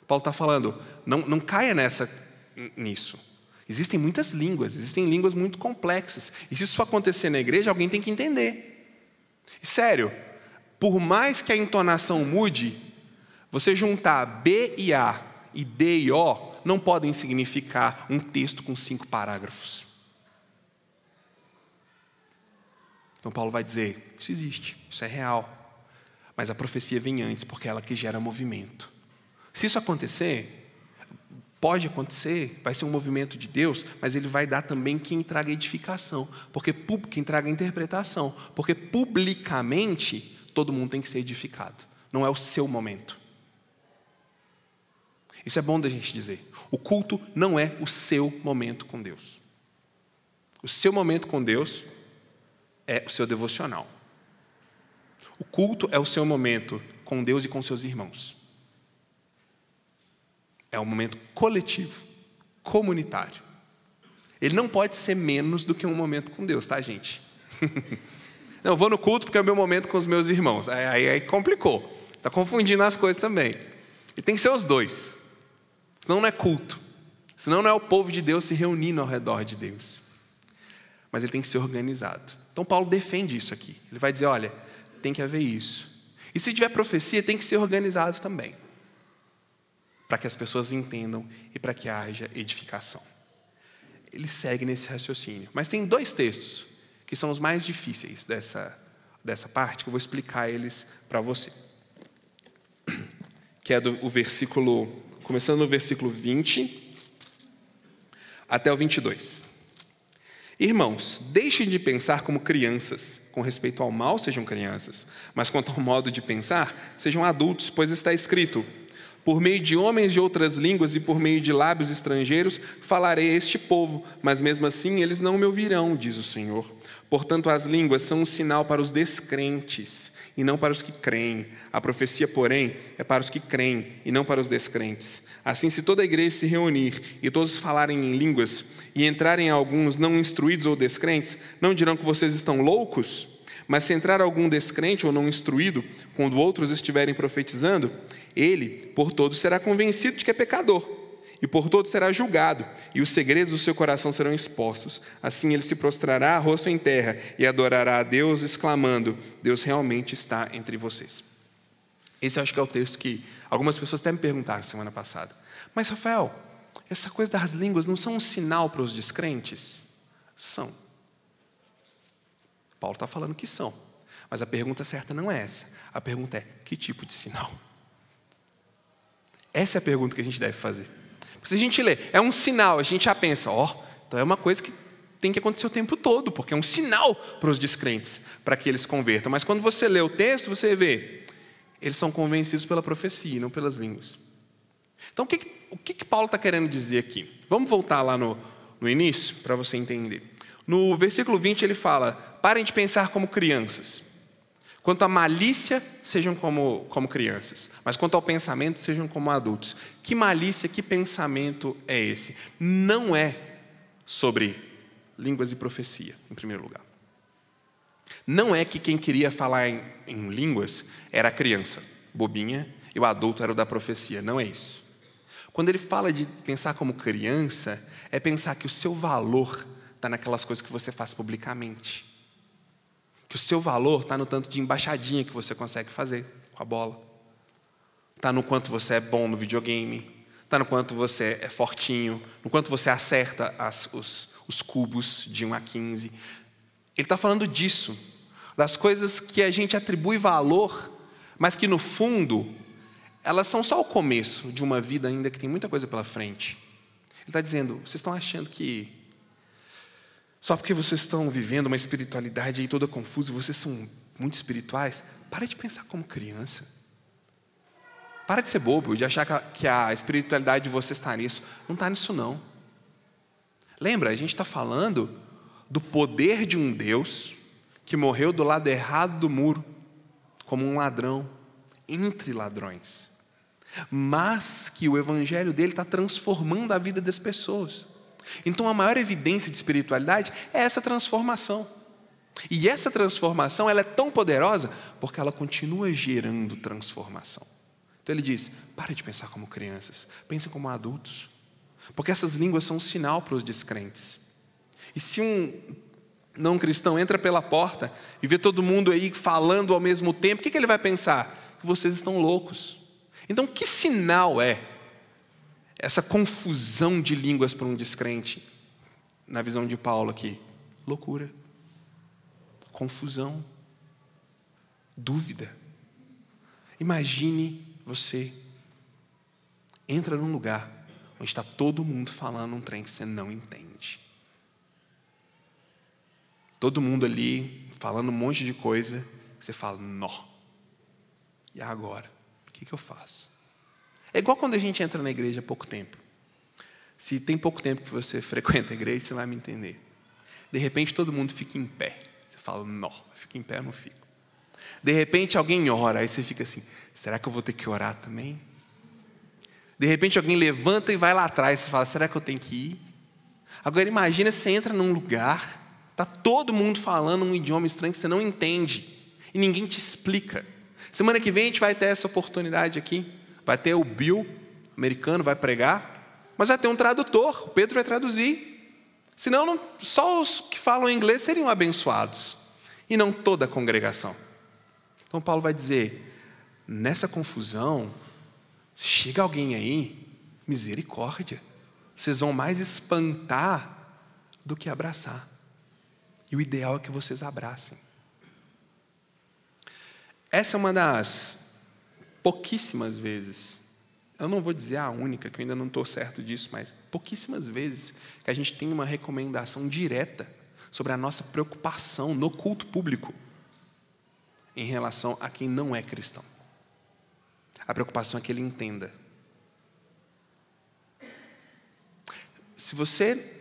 Paulo está falando, não, não caia nessa, nisso. Existem muitas línguas, existem línguas muito complexas. E se isso acontecer na igreja, alguém tem que entender. E sério, por mais que a entonação mude, você juntar B e A e D e O não podem significar um texto com cinco parágrafos. Então Paulo vai dizer: isso existe, isso é real. Mas a profecia vem antes, porque é ela que gera movimento. Se isso acontecer, pode acontecer, vai ser um movimento de Deus, mas ele vai dar também quem traga edificação, porque quem traga interpretação, porque publicamente todo mundo tem que ser edificado. Não é o seu momento. Isso é bom da gente dizer. O culto não é o seu momento com Deus. O seu momento com Deus é o seu devocional. O culto é o seu momento com Deus e com seus irmãos. É um momento coletivo, comunitário. Ele não pode ser menos do que um momento com Deus, tá, gente? não, vou no culto porque é o meu momento com os meus irmãos. Aí, aí, aí complicou. Está confundindo as coisas também. E tem que ser os dois. Senão não é culto. Senão não é o povo de Deus se reunindo ao redor de Deus. Mas ele tem que ser organizado. Então Paulo defende isso aqui. Ele vai dizer: olha, tem que haver isso. E se tiver profecia, tem que ser organizado também. Para que as pessoas entendam e para que haja edificação. Ele segue nesse raciocínio. Mas tem dois textos que são os mais difíceis dessa, dessa parte, que eu vou explicar eles para você. Que é do o versículo começando no versículo 20 até o 22. Irmãos, deixem de pensar como crianças. Com respeito ao mal, sejam crianças. Mas quanto ao modo de pensar, sejam adultos, pois está escrito: Por meio de homens de outras línguas e por meio de lábios estrangeiros falarei a este povo, mas mesmo assim eles não me ouvirão, diz o Senhor. Portanto, as línguas são um sinal para os descrentes e não para os que creem. A profecia, porém, é para os que creem e não para os descrentes. Assim, se toda a igreja se reunir e todos falarem em línguas, e entrarem alguns não instruídos ou descrentes, não dirão que vocês estão loucos? Mas se entrar algum descrente ou não instruído, quando outros estiverem profetizando, ele, por todos, será convencido de que é pecador, e por todos será julgado, e os segredos do seu coração serão expostos. Assim ele se prostrará, rosto em terra, e adorará a Deus, exclamando: Deus realmente está entre vocês. Esse acho que é o texto que algumas pessoas até me perguntaram semana passada. Mas, Rafael, essa coisa das línguas não são um sinal para os descrentes? São. Paulo está falando que são. Mas a pergunta certa não é essa. A pergunta é: que tipo de sinal? Essa é a pergunta que a gente deve fazer. Porque se a gente lê, é um sinal, a gente já pensa, ó, oh, então é uma coisa que tem que acontecer o tempo todo, porque é um sinal para os descrentes, para que eles convertam. Mas quando você lê o texto, você vê, eles são convencidos pela profecia, não pelas línguas. Então, o que, o que, Paulo está querendo dizer aqui? Vamos voltar lá no, no início, para você entender. No versículo 20, ele fala: parem de pensar como crianças. Quanto à malícia, sejam como, como crianças. Mas quanto ao pensamento, sejam como adultos. Que malícia, que pensamento é esse? Não é sobre línguas e profecia, em primeiro lugar. Não é que quem queria falar em, em línguas era a criança, bobinha, e o adulto era o da profecia. Não é isso. Quando ele fala de pensar como criança, é pensar que o seu valor está naquelas coisas que você faz publicamente. Que o seu valor está no tanto de embaixadinha que você consegue fazer com a bola. Está no quanto você é bom no videogame. Está no quanto você é fortinho. No quanto você acerta as, os, os cubos de 1 a 15. Ele está falando disso. Das coisas que a gente atribui valor, mas que no fundo elas são só o começo de uma vida ainda que tem muita coisa pela frente. Ele está dizendo: vocês estão achando que só porque vocês estão vivendo uma espiritualidade aí toda confusa, vocês são muito espirituais, para de pensar como criança. Para de ser bobo, de achar que a espiritualidade de vocês está nisso. Não está nisso, não. Lembra, a gente está falando do poder de um Deus que morreu do lado errado do muro, como um ladrão, entre ladrões mas que o evangelho dele está transformando a vida das pessoas. Então, a maior evidência de espiritualidade é essa transformação. E essa transformação ela é tão poderosa porque ela continua gerando transformação. Então ele diz: pare de pensar como crianças, pensem como adultos. Porque essas línguas são um sinal para os descrentes. E se um não cristão entra pela porta e vê todo mundo aí falando ao mesmo tempo, o que, que ele vai pensar? Que vocês estão loucos. Então, que sinal é essa confusão de línguas para um descrente? Na visão de Paulo aqui, loucura, confusão, dúvida. Imagine você entra num lugar onde está todo mundo falando um trem que você não entende. Todo mundo ali falando um monte de coisa, você fala, nó. E agora? que, que eu faço? É igual quando a gente entra na igreja há pouco tempo. Se tem pouco tempo que você frequenta a igreja, você vai me entender. De repente todo mundo fica em pé. Você fala, não, fica em pé, eu não fico. De repente alguém ora, aí você fica assim, será que eu vou ter que orar também? De repente alguém levanta e vai lá atrás, você fala, será que eu tenho que ir? Agora imagina você entra num lugar, tá todo mundo falando um idioma estranho que você não entende e ninguém te explica. Semana que vem a gente vai ter essa oportunidade aqui. Vai ter o Bill, americano, vai pregar, mas vai ter um tradutor, o Pedro vai traduzir. Senão, não, só os que falam inglês seriam abençoados, e não toda a congregação. Então, Paulo vai dizer: nessa confusão, se chega alguém aí, misericórdia, vocês vão mais espantar do que abraçar. E o ideal é que vocês abracem. Essa é uma das pouquíssimas vezes, eu não vou dizer a única, que eu ainda não estou certo disso, mas pouquíssimas vezes que a gente tem uma recomendação direta sobre a nossa preocupação no culto público em relação a quem não é cristão. A preocupação é que ele entenda. Se você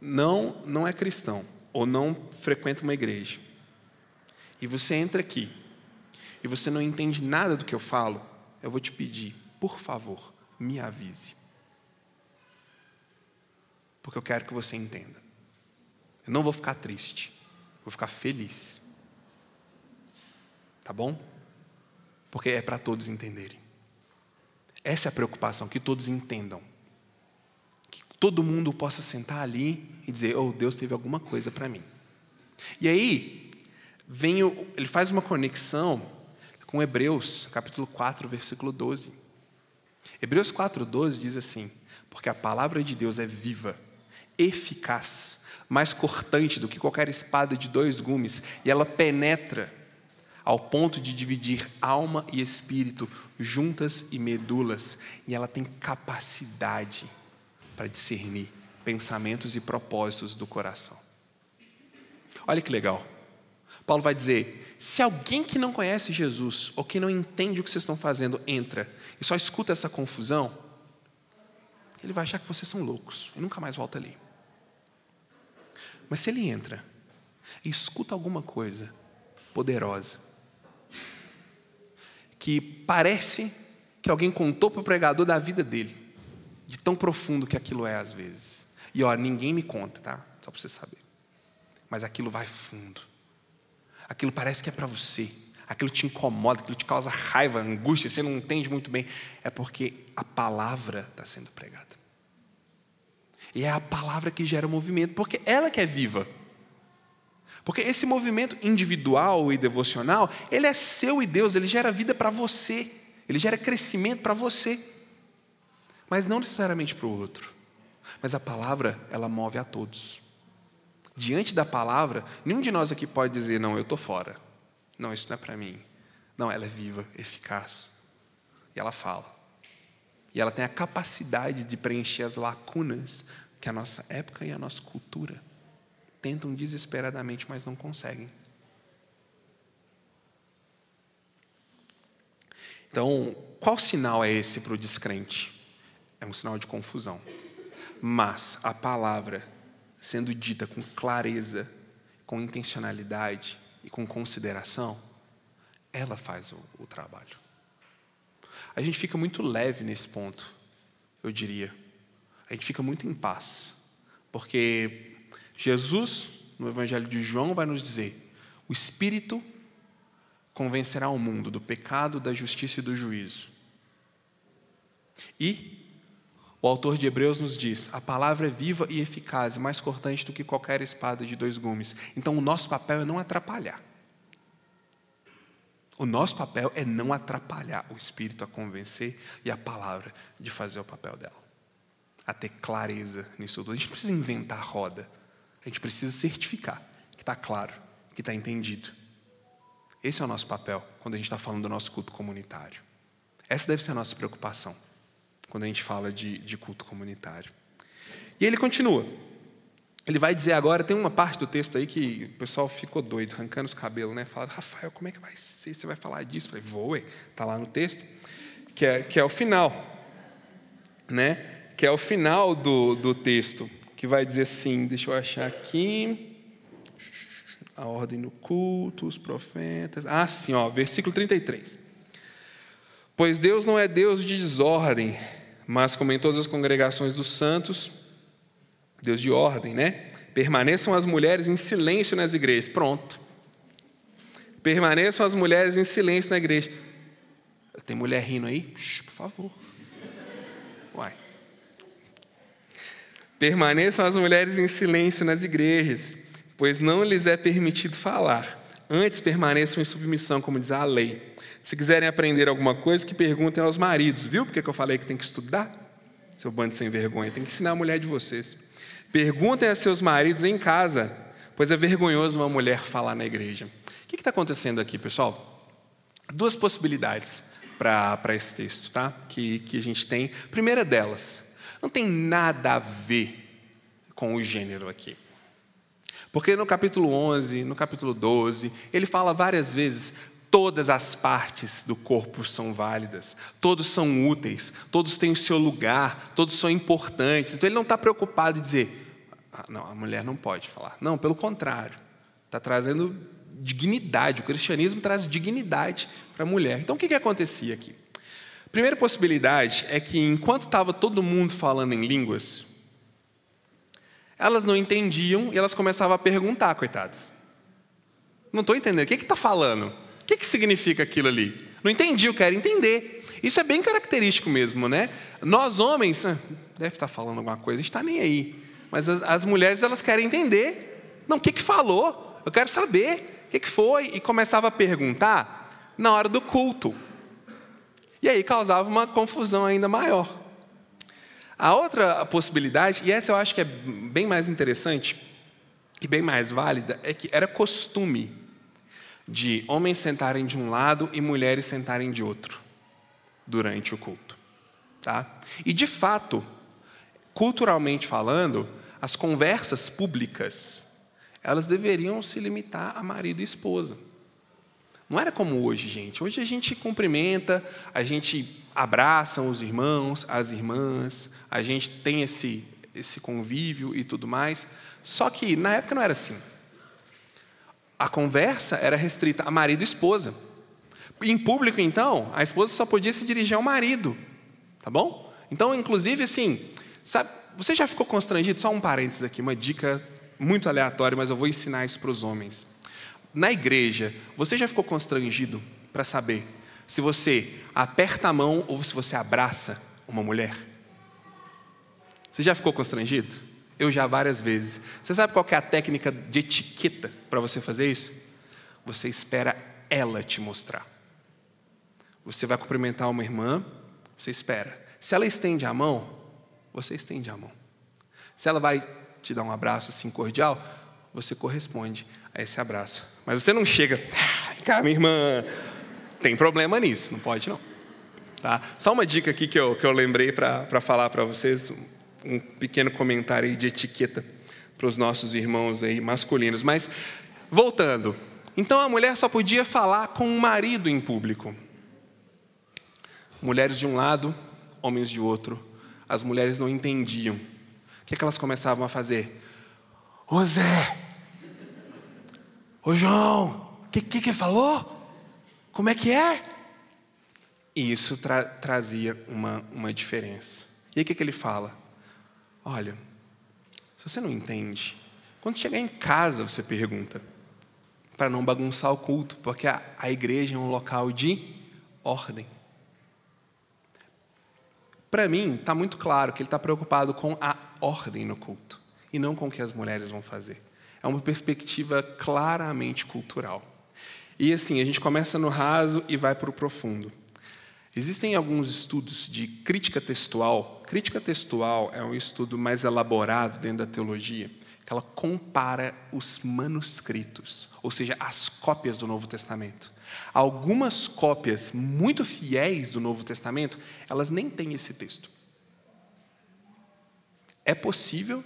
não não é cristão ou não frequenta uma igreja e você entra aqui e você não entende nada do que eu falo, eu vou te pedir, por favor, me avise. Porque eu quero que você entenda. Eu não vou ficar triste, vou ficar feliz. Tá bom? Porque é para todos entenderem. Essa é a preocupação, que todos entendam. Que todo mundo possa sentar ali e dizer: Oh, Deus teve alguma coisa para mim. E aí, vem o, ele faz uma conexão com Hebreus, capítulo 4, versículo 12. Hebreus 4, 12 diz assim: Porque a palavra de Deus é viva, eficaz, mais cortante do que qualquer espada de dois gumes, e ela penetra ao ponto de dividir alma e espírito, juntas e medulas, e ela tem capacidade para discernir pensamentos e propósitos do coração. Olha que legal. Paulo vai dizer: se alguém que não conhece Jesus ou que não entende o que vocês estão fazendo entra e só escuta essa confusão, ele vai achar que vocês são loucos e nunca mais volta ali. Mas se ele entra e escuta alguma coisa poderosa, que parece que alguém contou para o pregador da vida dele, de tão profundo que aquilo é às vezes. E ó, ninguém me conta, tá? Só para você saber. Mas aquilo vai fundo. Aquilo parece que é para você. Aquilo te incomoda, aquilo te causa raiva, angústia, você não entende muito bem. É porque a palavra está sendo pregada. E é a palavra que gera movimento, porque ela que é viva. Porque esse movimento individual e devocional, ele é seu e Deus, ele gera vida para você, ele gera crescimento para você, mas não necessariamente para o outro. Mas a palavra, ela move a todos. Diante da palavra, nenhum de nós aqui pode dizer, não, eu estou fora. Não, isso não é para mim. Não, ela é viva, eficaz. E ela fala. E ela tem a capacidade de preencher as lacunas que a nossa época e a nossa cultura tentam desesperadamente, mas não conseguem. Então, qual sinal é esse para o descrente? É um sinal de confusão. Mas a palavra, sendo dita com clareza, com intencionalidade e com consideração, ela faz o, o trabalho. A gente fica muito leve nesse ponto, eu diria. A gente fica muito em paz, porque Jesus, no Evangelho de João, vai nos dizer: o Espírito convencerá o mundo do pecado, da justiça e do juízo. E o autor de Hebreus nos diz: a palavra é viva e eficaz, mais cortante do que qualquer espada de dois gumes. Então, o nosso papel é não atrapalhar. O nosso papel é não atrapalhar o Espírito a convencer e a palavra de fazer o papel dela. A ter clareza nisso tudo. A gente não precisa inventar roda. A gente precisa certificar que está claro, que está entendido. Esse é o nosso papel quando a gente está falando do nosso culto comunitário. Essa deve ser a nossa preocupação quando a gente fala de, de culto comunitário. E ele continua. Ele vai dizer agora, tem uma parte do texto aí que o pessoal ficou doido, arrancando os cabelos, né? Fala, Rafael, como é que vai ser? Você vai falar disso? Eu falei, vou, está lá no texto, que é, que é o final, né? Que é o final do, do texto que vai dizer assim, deixa eu achar aqui, a ordem no culto, os profetas. Ah, sim, ó, versículo 33. Pois Deus não é Deus de desordem, mas como em todas as congregações dos santos, Deus de ordem, né? Permaneçam as mulheres em silêncio nas igrejas. Pronto. Permaneçam as mulheres em silêncio na igreja. Tem mulher rindo aí? por favor. Uai. Permaneçam as mulheres em silêncio nas igrejas, pois não lhes é permitido falar. Antes permaneçam em submissão, como diz a lei. Se quiserem aprender alguma coisa, que perguntem aos maridos. Viu porque eu falei que tem que estudar? Seu bando sem vergonha, tem que ensinar a mulher de vocês. Perguntem a seus maridos em casa, pois é vergonhoso uma mulher falar na igreja. O que está acontecendo aqui, pessoal? Duas possibilidades para esse texto, tá? Que, que a gente tem. Primeira delas, não tem nada a ver com o gênero aqui. Porque no capítulo 11, no capítulo 12, ele fala várias vezes: todas as partes do corpo são válidas, todos são úteis, todos têm o seu lugar, todos são importantes. Então ele não está preocupado em dizer, ah, não, a mulher não pode falar. Não, pelo contrário, está trazendo dignidade. O cristianismo traz dignidade para a mulher. Então o que, que acontecia aqui? A primeira possibilidade é que enquanto estava todo mundo falando em línguas, elas não entendiam e elas começavam a perguntar, coitadas. Não estou entendendo, o que está falando? O que, que significa aquilo ali? Não entendi, eu quero entender. Isso é bem característico mesmo, né? Nós homens, ah, deve estar tá falando alguma coisa, a gente está nem aí. Mas as, as, mulheres, elas querem entender. Não, o que, que falou? Eu quero saber. O que, que foi? E começava a perguntar na hora do culto. E aí causava uma confusão ainda maior. A outra possibilidade, e essa eu acho que é bem mais interessante e bem mais válida, é que era costume de homens sentarem de um lado e mulheres sentarem de outro durante o culto. Tá? E de fato, culturalmente falando, as conversas públicas, elas deveriam se limitar a marido e esposa. Não era como hoje, gente. Hoje a gente cumprimenta, a gente abraça os irmãos, as irmãs, a gente tem esse, esse convívio e tudo mais. Só que na época não era assim. A conversa era restrita a marido e esposa. Em público, então, a esposa só podia se dirigir ao marido. Tá bom? Então, inclusive, assim, sabe, você já ficou constrangido? Só um parênteses aqui, uma dica muito aleatória, mas eu vou ensinar isso para os homens. Na igreja, você já ficou constrangido para saber se você aperta a mão ou se você abraça uma mulher? Você já ficou constrangido? Eu já várias vezes. Você sabe qual é a técnica de etiqueta para você fazer isso? Você espera ela te mostrar. Você vai cumprimentar uma irmã, você espera. Se ela estende a mão, você estende a mão. Se ela vai te dar um abraço assim cordial, você corresponde a esse abraço. Mas você não chega, ah, cá, minha irmã, tem problema nisso, não pode não. Tá? Só uma dica aqui que eu, que eu lembrei para falar para vocês, um pequeno comentário aí de etiqueta para os nossos irmãos aí masculinos. Mas, voltando, então a mulher só podia falar com o marido em público. Mulheres de um lado, homens de outro. As mulheres não entendiam. O que, é que elas começavam a fazer? Ô Zé! Ô João! O que, que que falou? Como é que é? E isso tra trazia uma, uma diferença. E o que, que ele fala? Olha, se você não entende, quando chegar em casa você pergunta, para não bagunçar o culto, porque a, a igreja é um local de ordem. Para mim, está muito claro que ele está preocupado com a ordem no culto e não com o que as mulheres vão fazer. É uma perspectiva claramente cultural. E assim, a gente começa no raso e vai para o profundo. Existem alguns estudos de crítica textual. Crítica textual é um estudo mais elaborado dentro da teologia, que ela compara os manuscritos, ou seja, as cópias do Novo Testamento. Algumas cópias muito fiéis do Novo Testamento, elas nem têm esse texto. É possível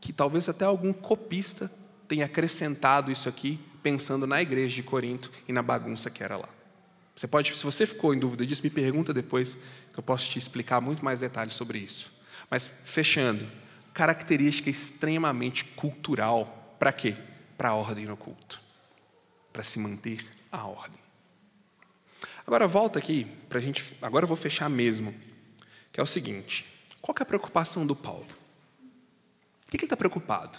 que talvez até algum copista tenha acrescentado isso aqui pensando na igreja de Corinto e na bagunça que era lá. Você pode, se você ficou em dúvida disso, me pergunta depois, eu posso te explicar muito mais detalhes sobre isso. Mas fechando, característica extremamente cultural, para quê? Para a ordem no culto, para se manter a ordem. Agora volta aqui para a gente. Agora eu vou fechar mesmo, que é o seguinte: qual é a preocupação do Paulo? O que ele está preocupado?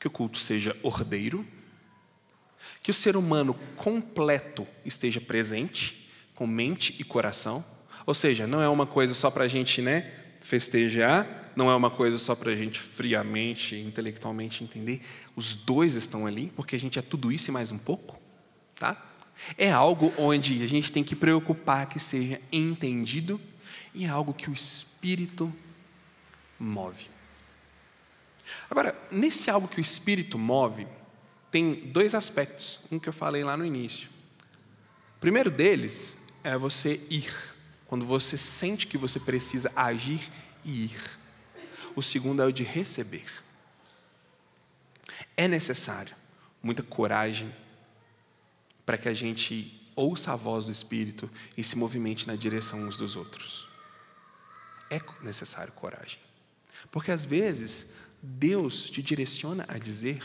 Que o culto seja ordeiro, que o ser humano completo esteja presente, com mente e coração. Ou seja, não é uma coisa só para a gente né, festejar, não é uma coisa só para a gente friamente, intelectualmente entender. Os dois estão ali, porque a gente é tudo isso e mais um pouco. Tá? É algo onde a gente tem que preocupar que seja entendido e é algo que o Espírito move. Agora, nesse algo que o Espírito move, tem dois aspectos, um que eu falei lá no início. O primeiro deles é você ir, quando você sente que você precisa agir e ir. O segundo é o de receber. é necessário muita coragem para que a gente ouça a voz do Espírito e se movimente na direção uns dos outros. É necessário coragem. Porque às vezes Deus te direciona a dizer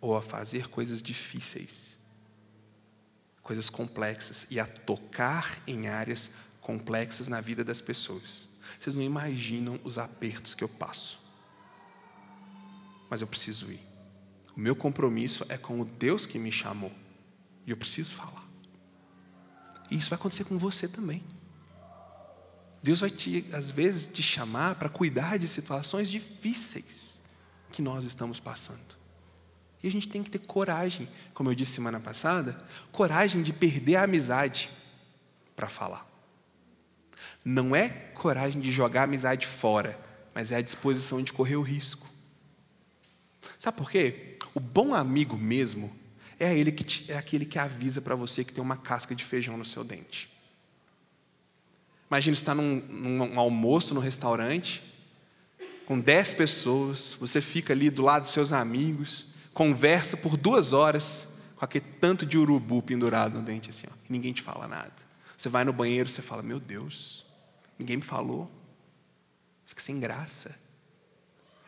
ou a fazer coisas difíceis, coisas complexas e a tocar em áreas complexas na vida das pessoas. Vocês não imaginam os apertos que eu passo. Mas eu preciso ir. O meu compromisso é com o Deus que me chamou. E eu preciso falar. E isso vai acontecer com você também. Deus vai te, às vezes, te chamar para cuidar de situações difíceis que nós estamos passando. E a gente tem que ter coragem, como eu disse semana passada, coragem de perder a amizade para falar. Não é coragem de jogar a amizade fora, mas é a disposição de correr o risco. Sabe por quê? O bom amigo mesmo é, ele que te, é aquele que avisa para você que tem uma casca de feijão no seu dente. Imagina estar num, num almoço no restaurante, com dez pessoas, você fica ali do lado dos seus amigos, conversa por duas horas com aquele tanto de urubu pendurado no dente assim, ó, e ninguém te fala nada. Você vai no banheiro, você fala, meu Deus, ninguém me falou. Você fica sem graça.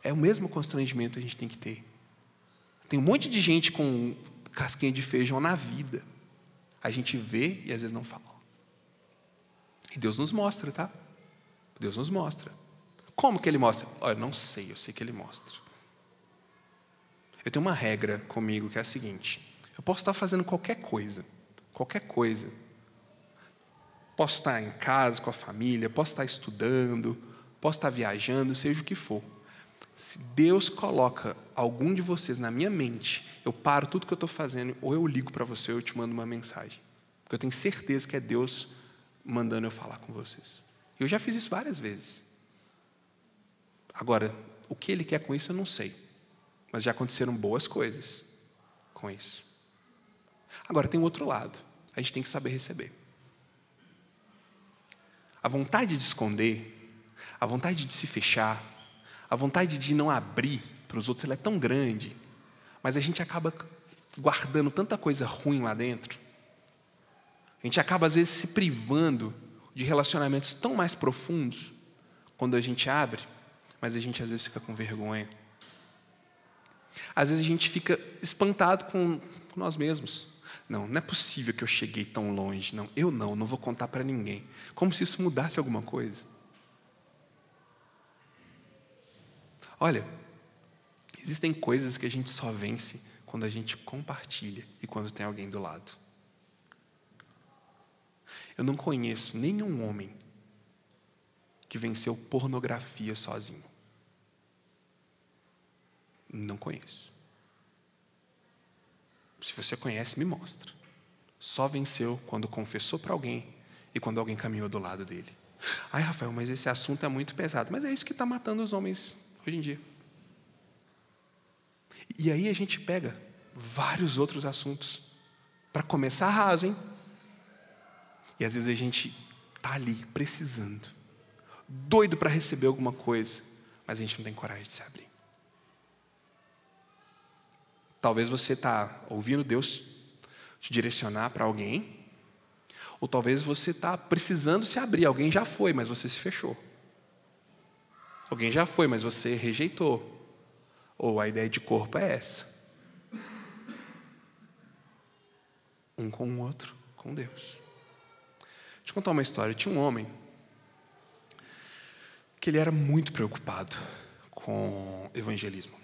É o mesmo constrangimento que a gente tem que ter. Tem um monte de gente com casquinha de feijão na vida. A gente vê e às vezes não fala. E Deus nos mostra, tá? Deus nos mostra. Como que Ele mostra? Olha, eu não sei, eu sei que Ele mostra. Eu tenho uma regra comigo que é a seguinte: eu posso estar fazendo qualquer coisa, qualquer coisa. Posso estar em casa com a família, posso estar estudando, posso estar viajando, seja o que for. Se Deus coloca algum de vocês na minha mente, eu paro tudo que eu estou fazendo, ou eu ligo para você, ou eu te mando uma mensagem. Porque eu tenho certeza que é Deus mandando eu falar com vocês. Eu já fiz isso várias vezes. Agora, o que Ele quer com isso eu não sei. Mas já aconteceram boas coisas com isso. Agora, tem o outro lado. A gente tem que saber receber. A vontade de esconder, a vontade de se fechar, a vontade de não abrir para os outros ela é tão grande, mas a gente acaba guardando tanta coisa ruim lá dentro. A gente acaba, às vezes, se privando de relacionamentos tão mais profundos quando a gente abre, mas a gente, às vezes, fica com vergonha. Às vezes, a gente fica espantado com nós mesmos. Não, não é possível que eu cheguei tão longe. Não, eu não, não vou contar para ninguém. Como se isso mudasse alguma coisa. Olha, existem coisas que a gente só vence quando a gente compartilha e quando tem alguém do lado. Eu não conheço nenhum homem que venceu pornografia sozinho. Não conheço. Se você conhece, me mostra. Só venceu quando confessou para alguém e quando alguém caminhou do lado dele. Ai, Rafael, mas esse assunto é muito pesado. Mas é isso que está matando os homens hoje em dia. E aí a gente pega vários outros assuntos para começar raso, hein? E às vezes a gente tá ali precisando, doido para receber alguma coisa, mas a gente não tem coragem de se abrir. Talvez você está ouvindo Deus te direcionar para alguém, ou talvez você está precisando se abrir. Alguém já foi, mas você se fechou. Alguém já foi, mas você rejeitou. Ou a ideia de corpo é essa. Um com o outro, com Deus. Deixa eu contar uma história. Tinha um homem que ele era muito preocupado com evangelismo.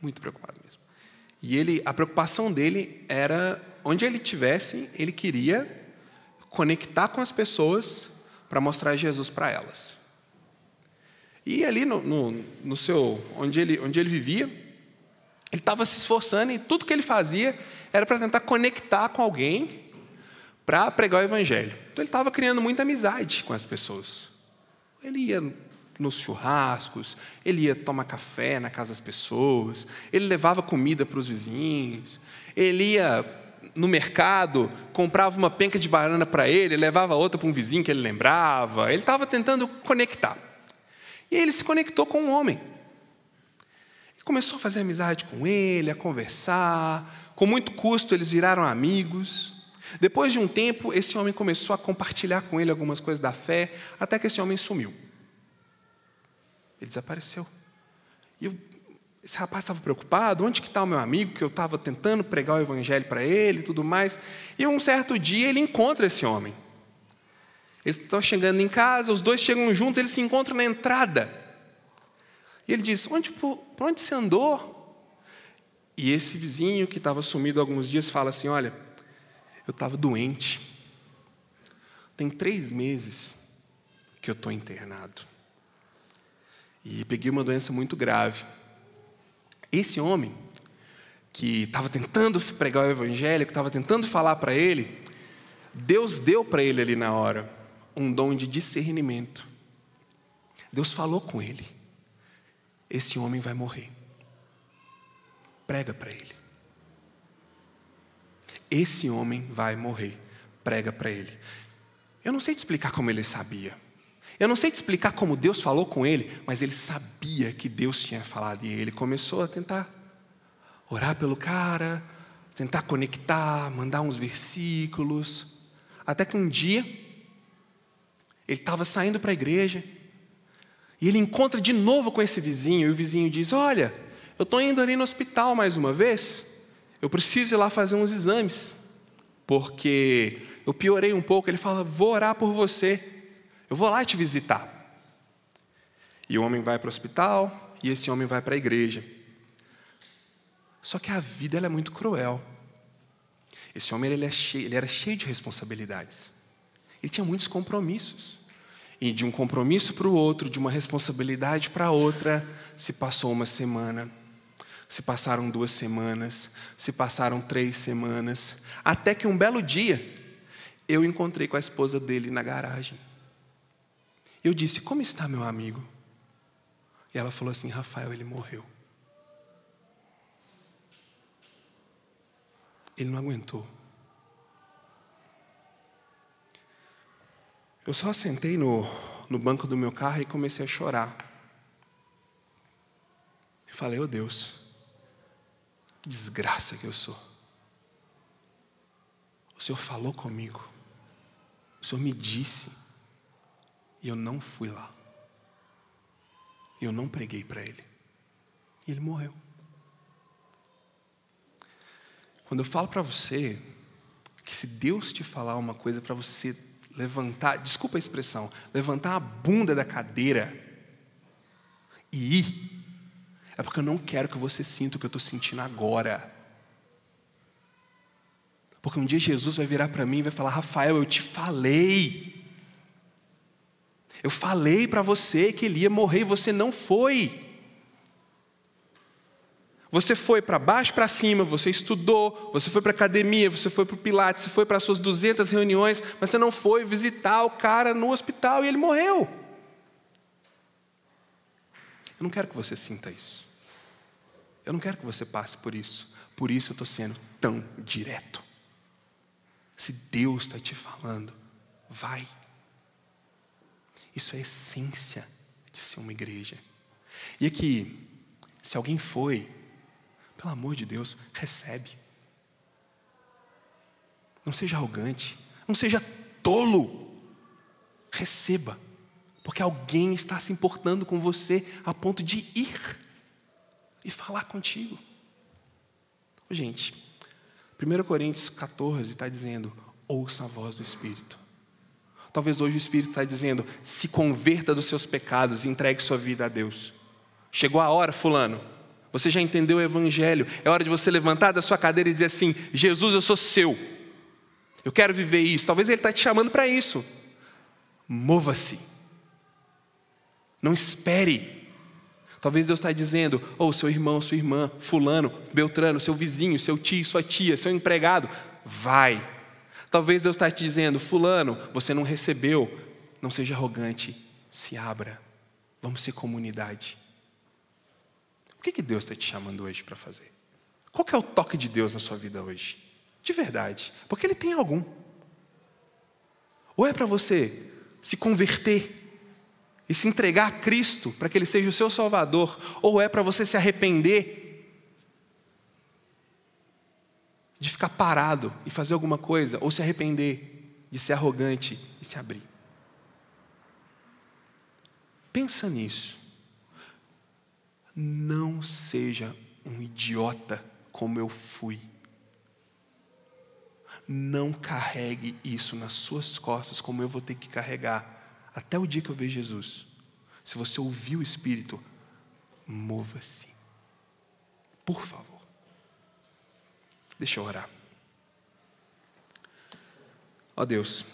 Muito preocupado mesmo. E ele, a preocupação dele era onde ele tivesse, ele queria conectar com as pessoas para mostrar Jesus para elas. E ali no, no, no seu, onde ele, onde ele vivia, ele estava se esforçando e tudo que ele fazia era para tentar conectar com alguém para pregar o evangelho. Então ele estava criando muita amizade com as pessoas. Ele ia nos churrascos, ele ia tomar café na casa das pessoas, ele levava comida para os vizinhos, ele ia no mercado, comprava uma penca de banana para ele, levava outra para um vizinho que ele lembrava. Ele estava tentando conectar. E ele se conectou com um homem. Começou a fazer amizade com ele, a conversar. Com muito custo, eles viraram amigos. Depois de um tempo, esse homem começou a compartilhar com ele algumas coisas da fé, até que esse homem sumiu. Ele desapareceu. E eu, esse rapaz estava preocupado, onde que está o meu amigo, que eu estava tentando pregar o evangelho para ele e tudo mais. E um certo dia ele encontra esse homem. Eles estão chegando em casa, os dois chegam juntos, eles se encontram na entrada. E ele diz: onde, por onde você andou? E esse vizinho que estava sumido há alguns dias fala assim: Olha, eu estava doente. Tem três meses que eu estou internado. E peguei uma doença muito grave. Esse homem, que estava tentando pregar o evangelho, que estava tentando falar para ele, Deus deu para ele ali na hora um dom de discernimento. Deus falou com ele esse homem vai morrer. Prega para ele. Esse homem vai morrer. Prega para ele. Eu não sei te explicar como ele sabia. Eu não sei te explicar como Deus falou com ele, mas ele sabia que Deus tinha falado e ele começou a tentar orar pelo cara, tentar conectar, mandar uns versículos, até que um dia ele estava saindo para a igreja e ele encontra de novo com esse vizinho, e o vizinho diz: Olha, eu estou indo ali no hospital mais uma vez, eu preciso ir lá fazer uns exames, porque eu piorei um pouco. Ele fala: Vou orar por você, eu vou lá te visitar. E o homem vai para o hospital, e esse homem vai para a igreja. Só que a vida é muito cruel. Esse homem ele, é cheio, ele era cheio de responsabilidades. Ele tinha muitos compromissos. E de um compromisso para o outro, de uma responsabilidade para outra, se passou uma semana, se passaram duas semanas, se passaram três semanas, até que um belo dia eu encontrei com a esposa dele na garagem. Eu disse: Como está meu amigo? E ela falou assim: Rafael, ele morreu. Ele não aguentou. Eu só sentei no, no banco do meu carro e comecei a chorar. Eu falei, oh Deus, que desgraça que eu sou. O Senhor falou comigo. O Senhor me disse. E eu não fui lá. Eu não preguei para ele. E ele morreu. Quando eu falo para você que se Deus te falar uma coisa para você levantar, desculpa a expressão, levantar a bunda da cadeira e ir, é porque eu não quero que você sinta o que eu estou sentindo agora. Porque um dia Jesus vai virar para mim e vai falar: Rafael, eu te falei. Eu falei para você que ele ia morrer e você não foi. Você foi para baixo, para cima, você estudou, você foi para academia, você foi para o Pilates, você foi para as suas 200 reuniões, mas você não foi visitar o cara no hospital e ele morreu. Eu não quero que você sinta isso. Eu não quero que você passe por isso. Por isso eu estou sendo tão direto. Se Deus está te falando, vai. Isso é a essência de ser uma igreja. E aqui, se alguém foi, pelo amor de Deus, recebe. Não seja arrogante, não seja tolo. Receba, porque alguém está se importando com você a ponto de ir e falar contigo. Gente, 1 Coríntios 14 está dizendo: ouça a voz do Espírito. Talvez hoje o Espírito está dizendo: se converta dos seus pecados e entregue sua vida a Deus. Chegou a hora, Fulano, você já entendeu o Evangelho. É hora de você levantar da sua cadeira e dizer assim: Jesus, eu sou seu. Eu quero viver isso. Talvez Ele está te chamando para isso. Mova-se. Não espere. Talvez Deus está dizendo: ou oh, seu irmão, sua irmã, Fulano, Beltrano, seu vizinho, seu tio, sua tia, seu empregado, vai. Talvez Deus está te dizendo: Fulano, você não recebeu. Não seja arrogante. Se abra. Vamos ser comunidade. O que, que Deus está te chamando hoje para fazer? Qual é o toque de Deus na sua vida hoje? De verdade. Porque Ele tem algum. Ou é para você se converter e se entregar a Cristo para que Ele seja o seu Salvador, ou é para você se arrepender de ficar parado e fazer alguma coisa, ou se arrepender de ser arrogante e se abrir. Pensa nisso. Não seja um idiota como eu fui. Não carregue isso nas suas costas como eu vou ter que carregar até o dia que eu ver Jesus. Se você ouvir o Espírito, mova-se. Por favor. Deixa eu orar. Ó Deus,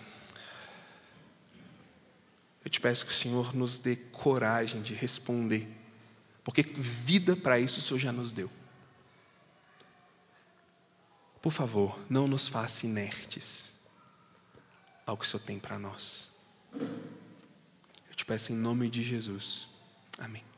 eu te peço que o Senhor nos dê coragem de responder, porque vida para isso o Senhor já nos deu. Por favor, não nos faça inertes ao que o Senhor tem para nós. Eu te peço em nome de Jesus. Amém.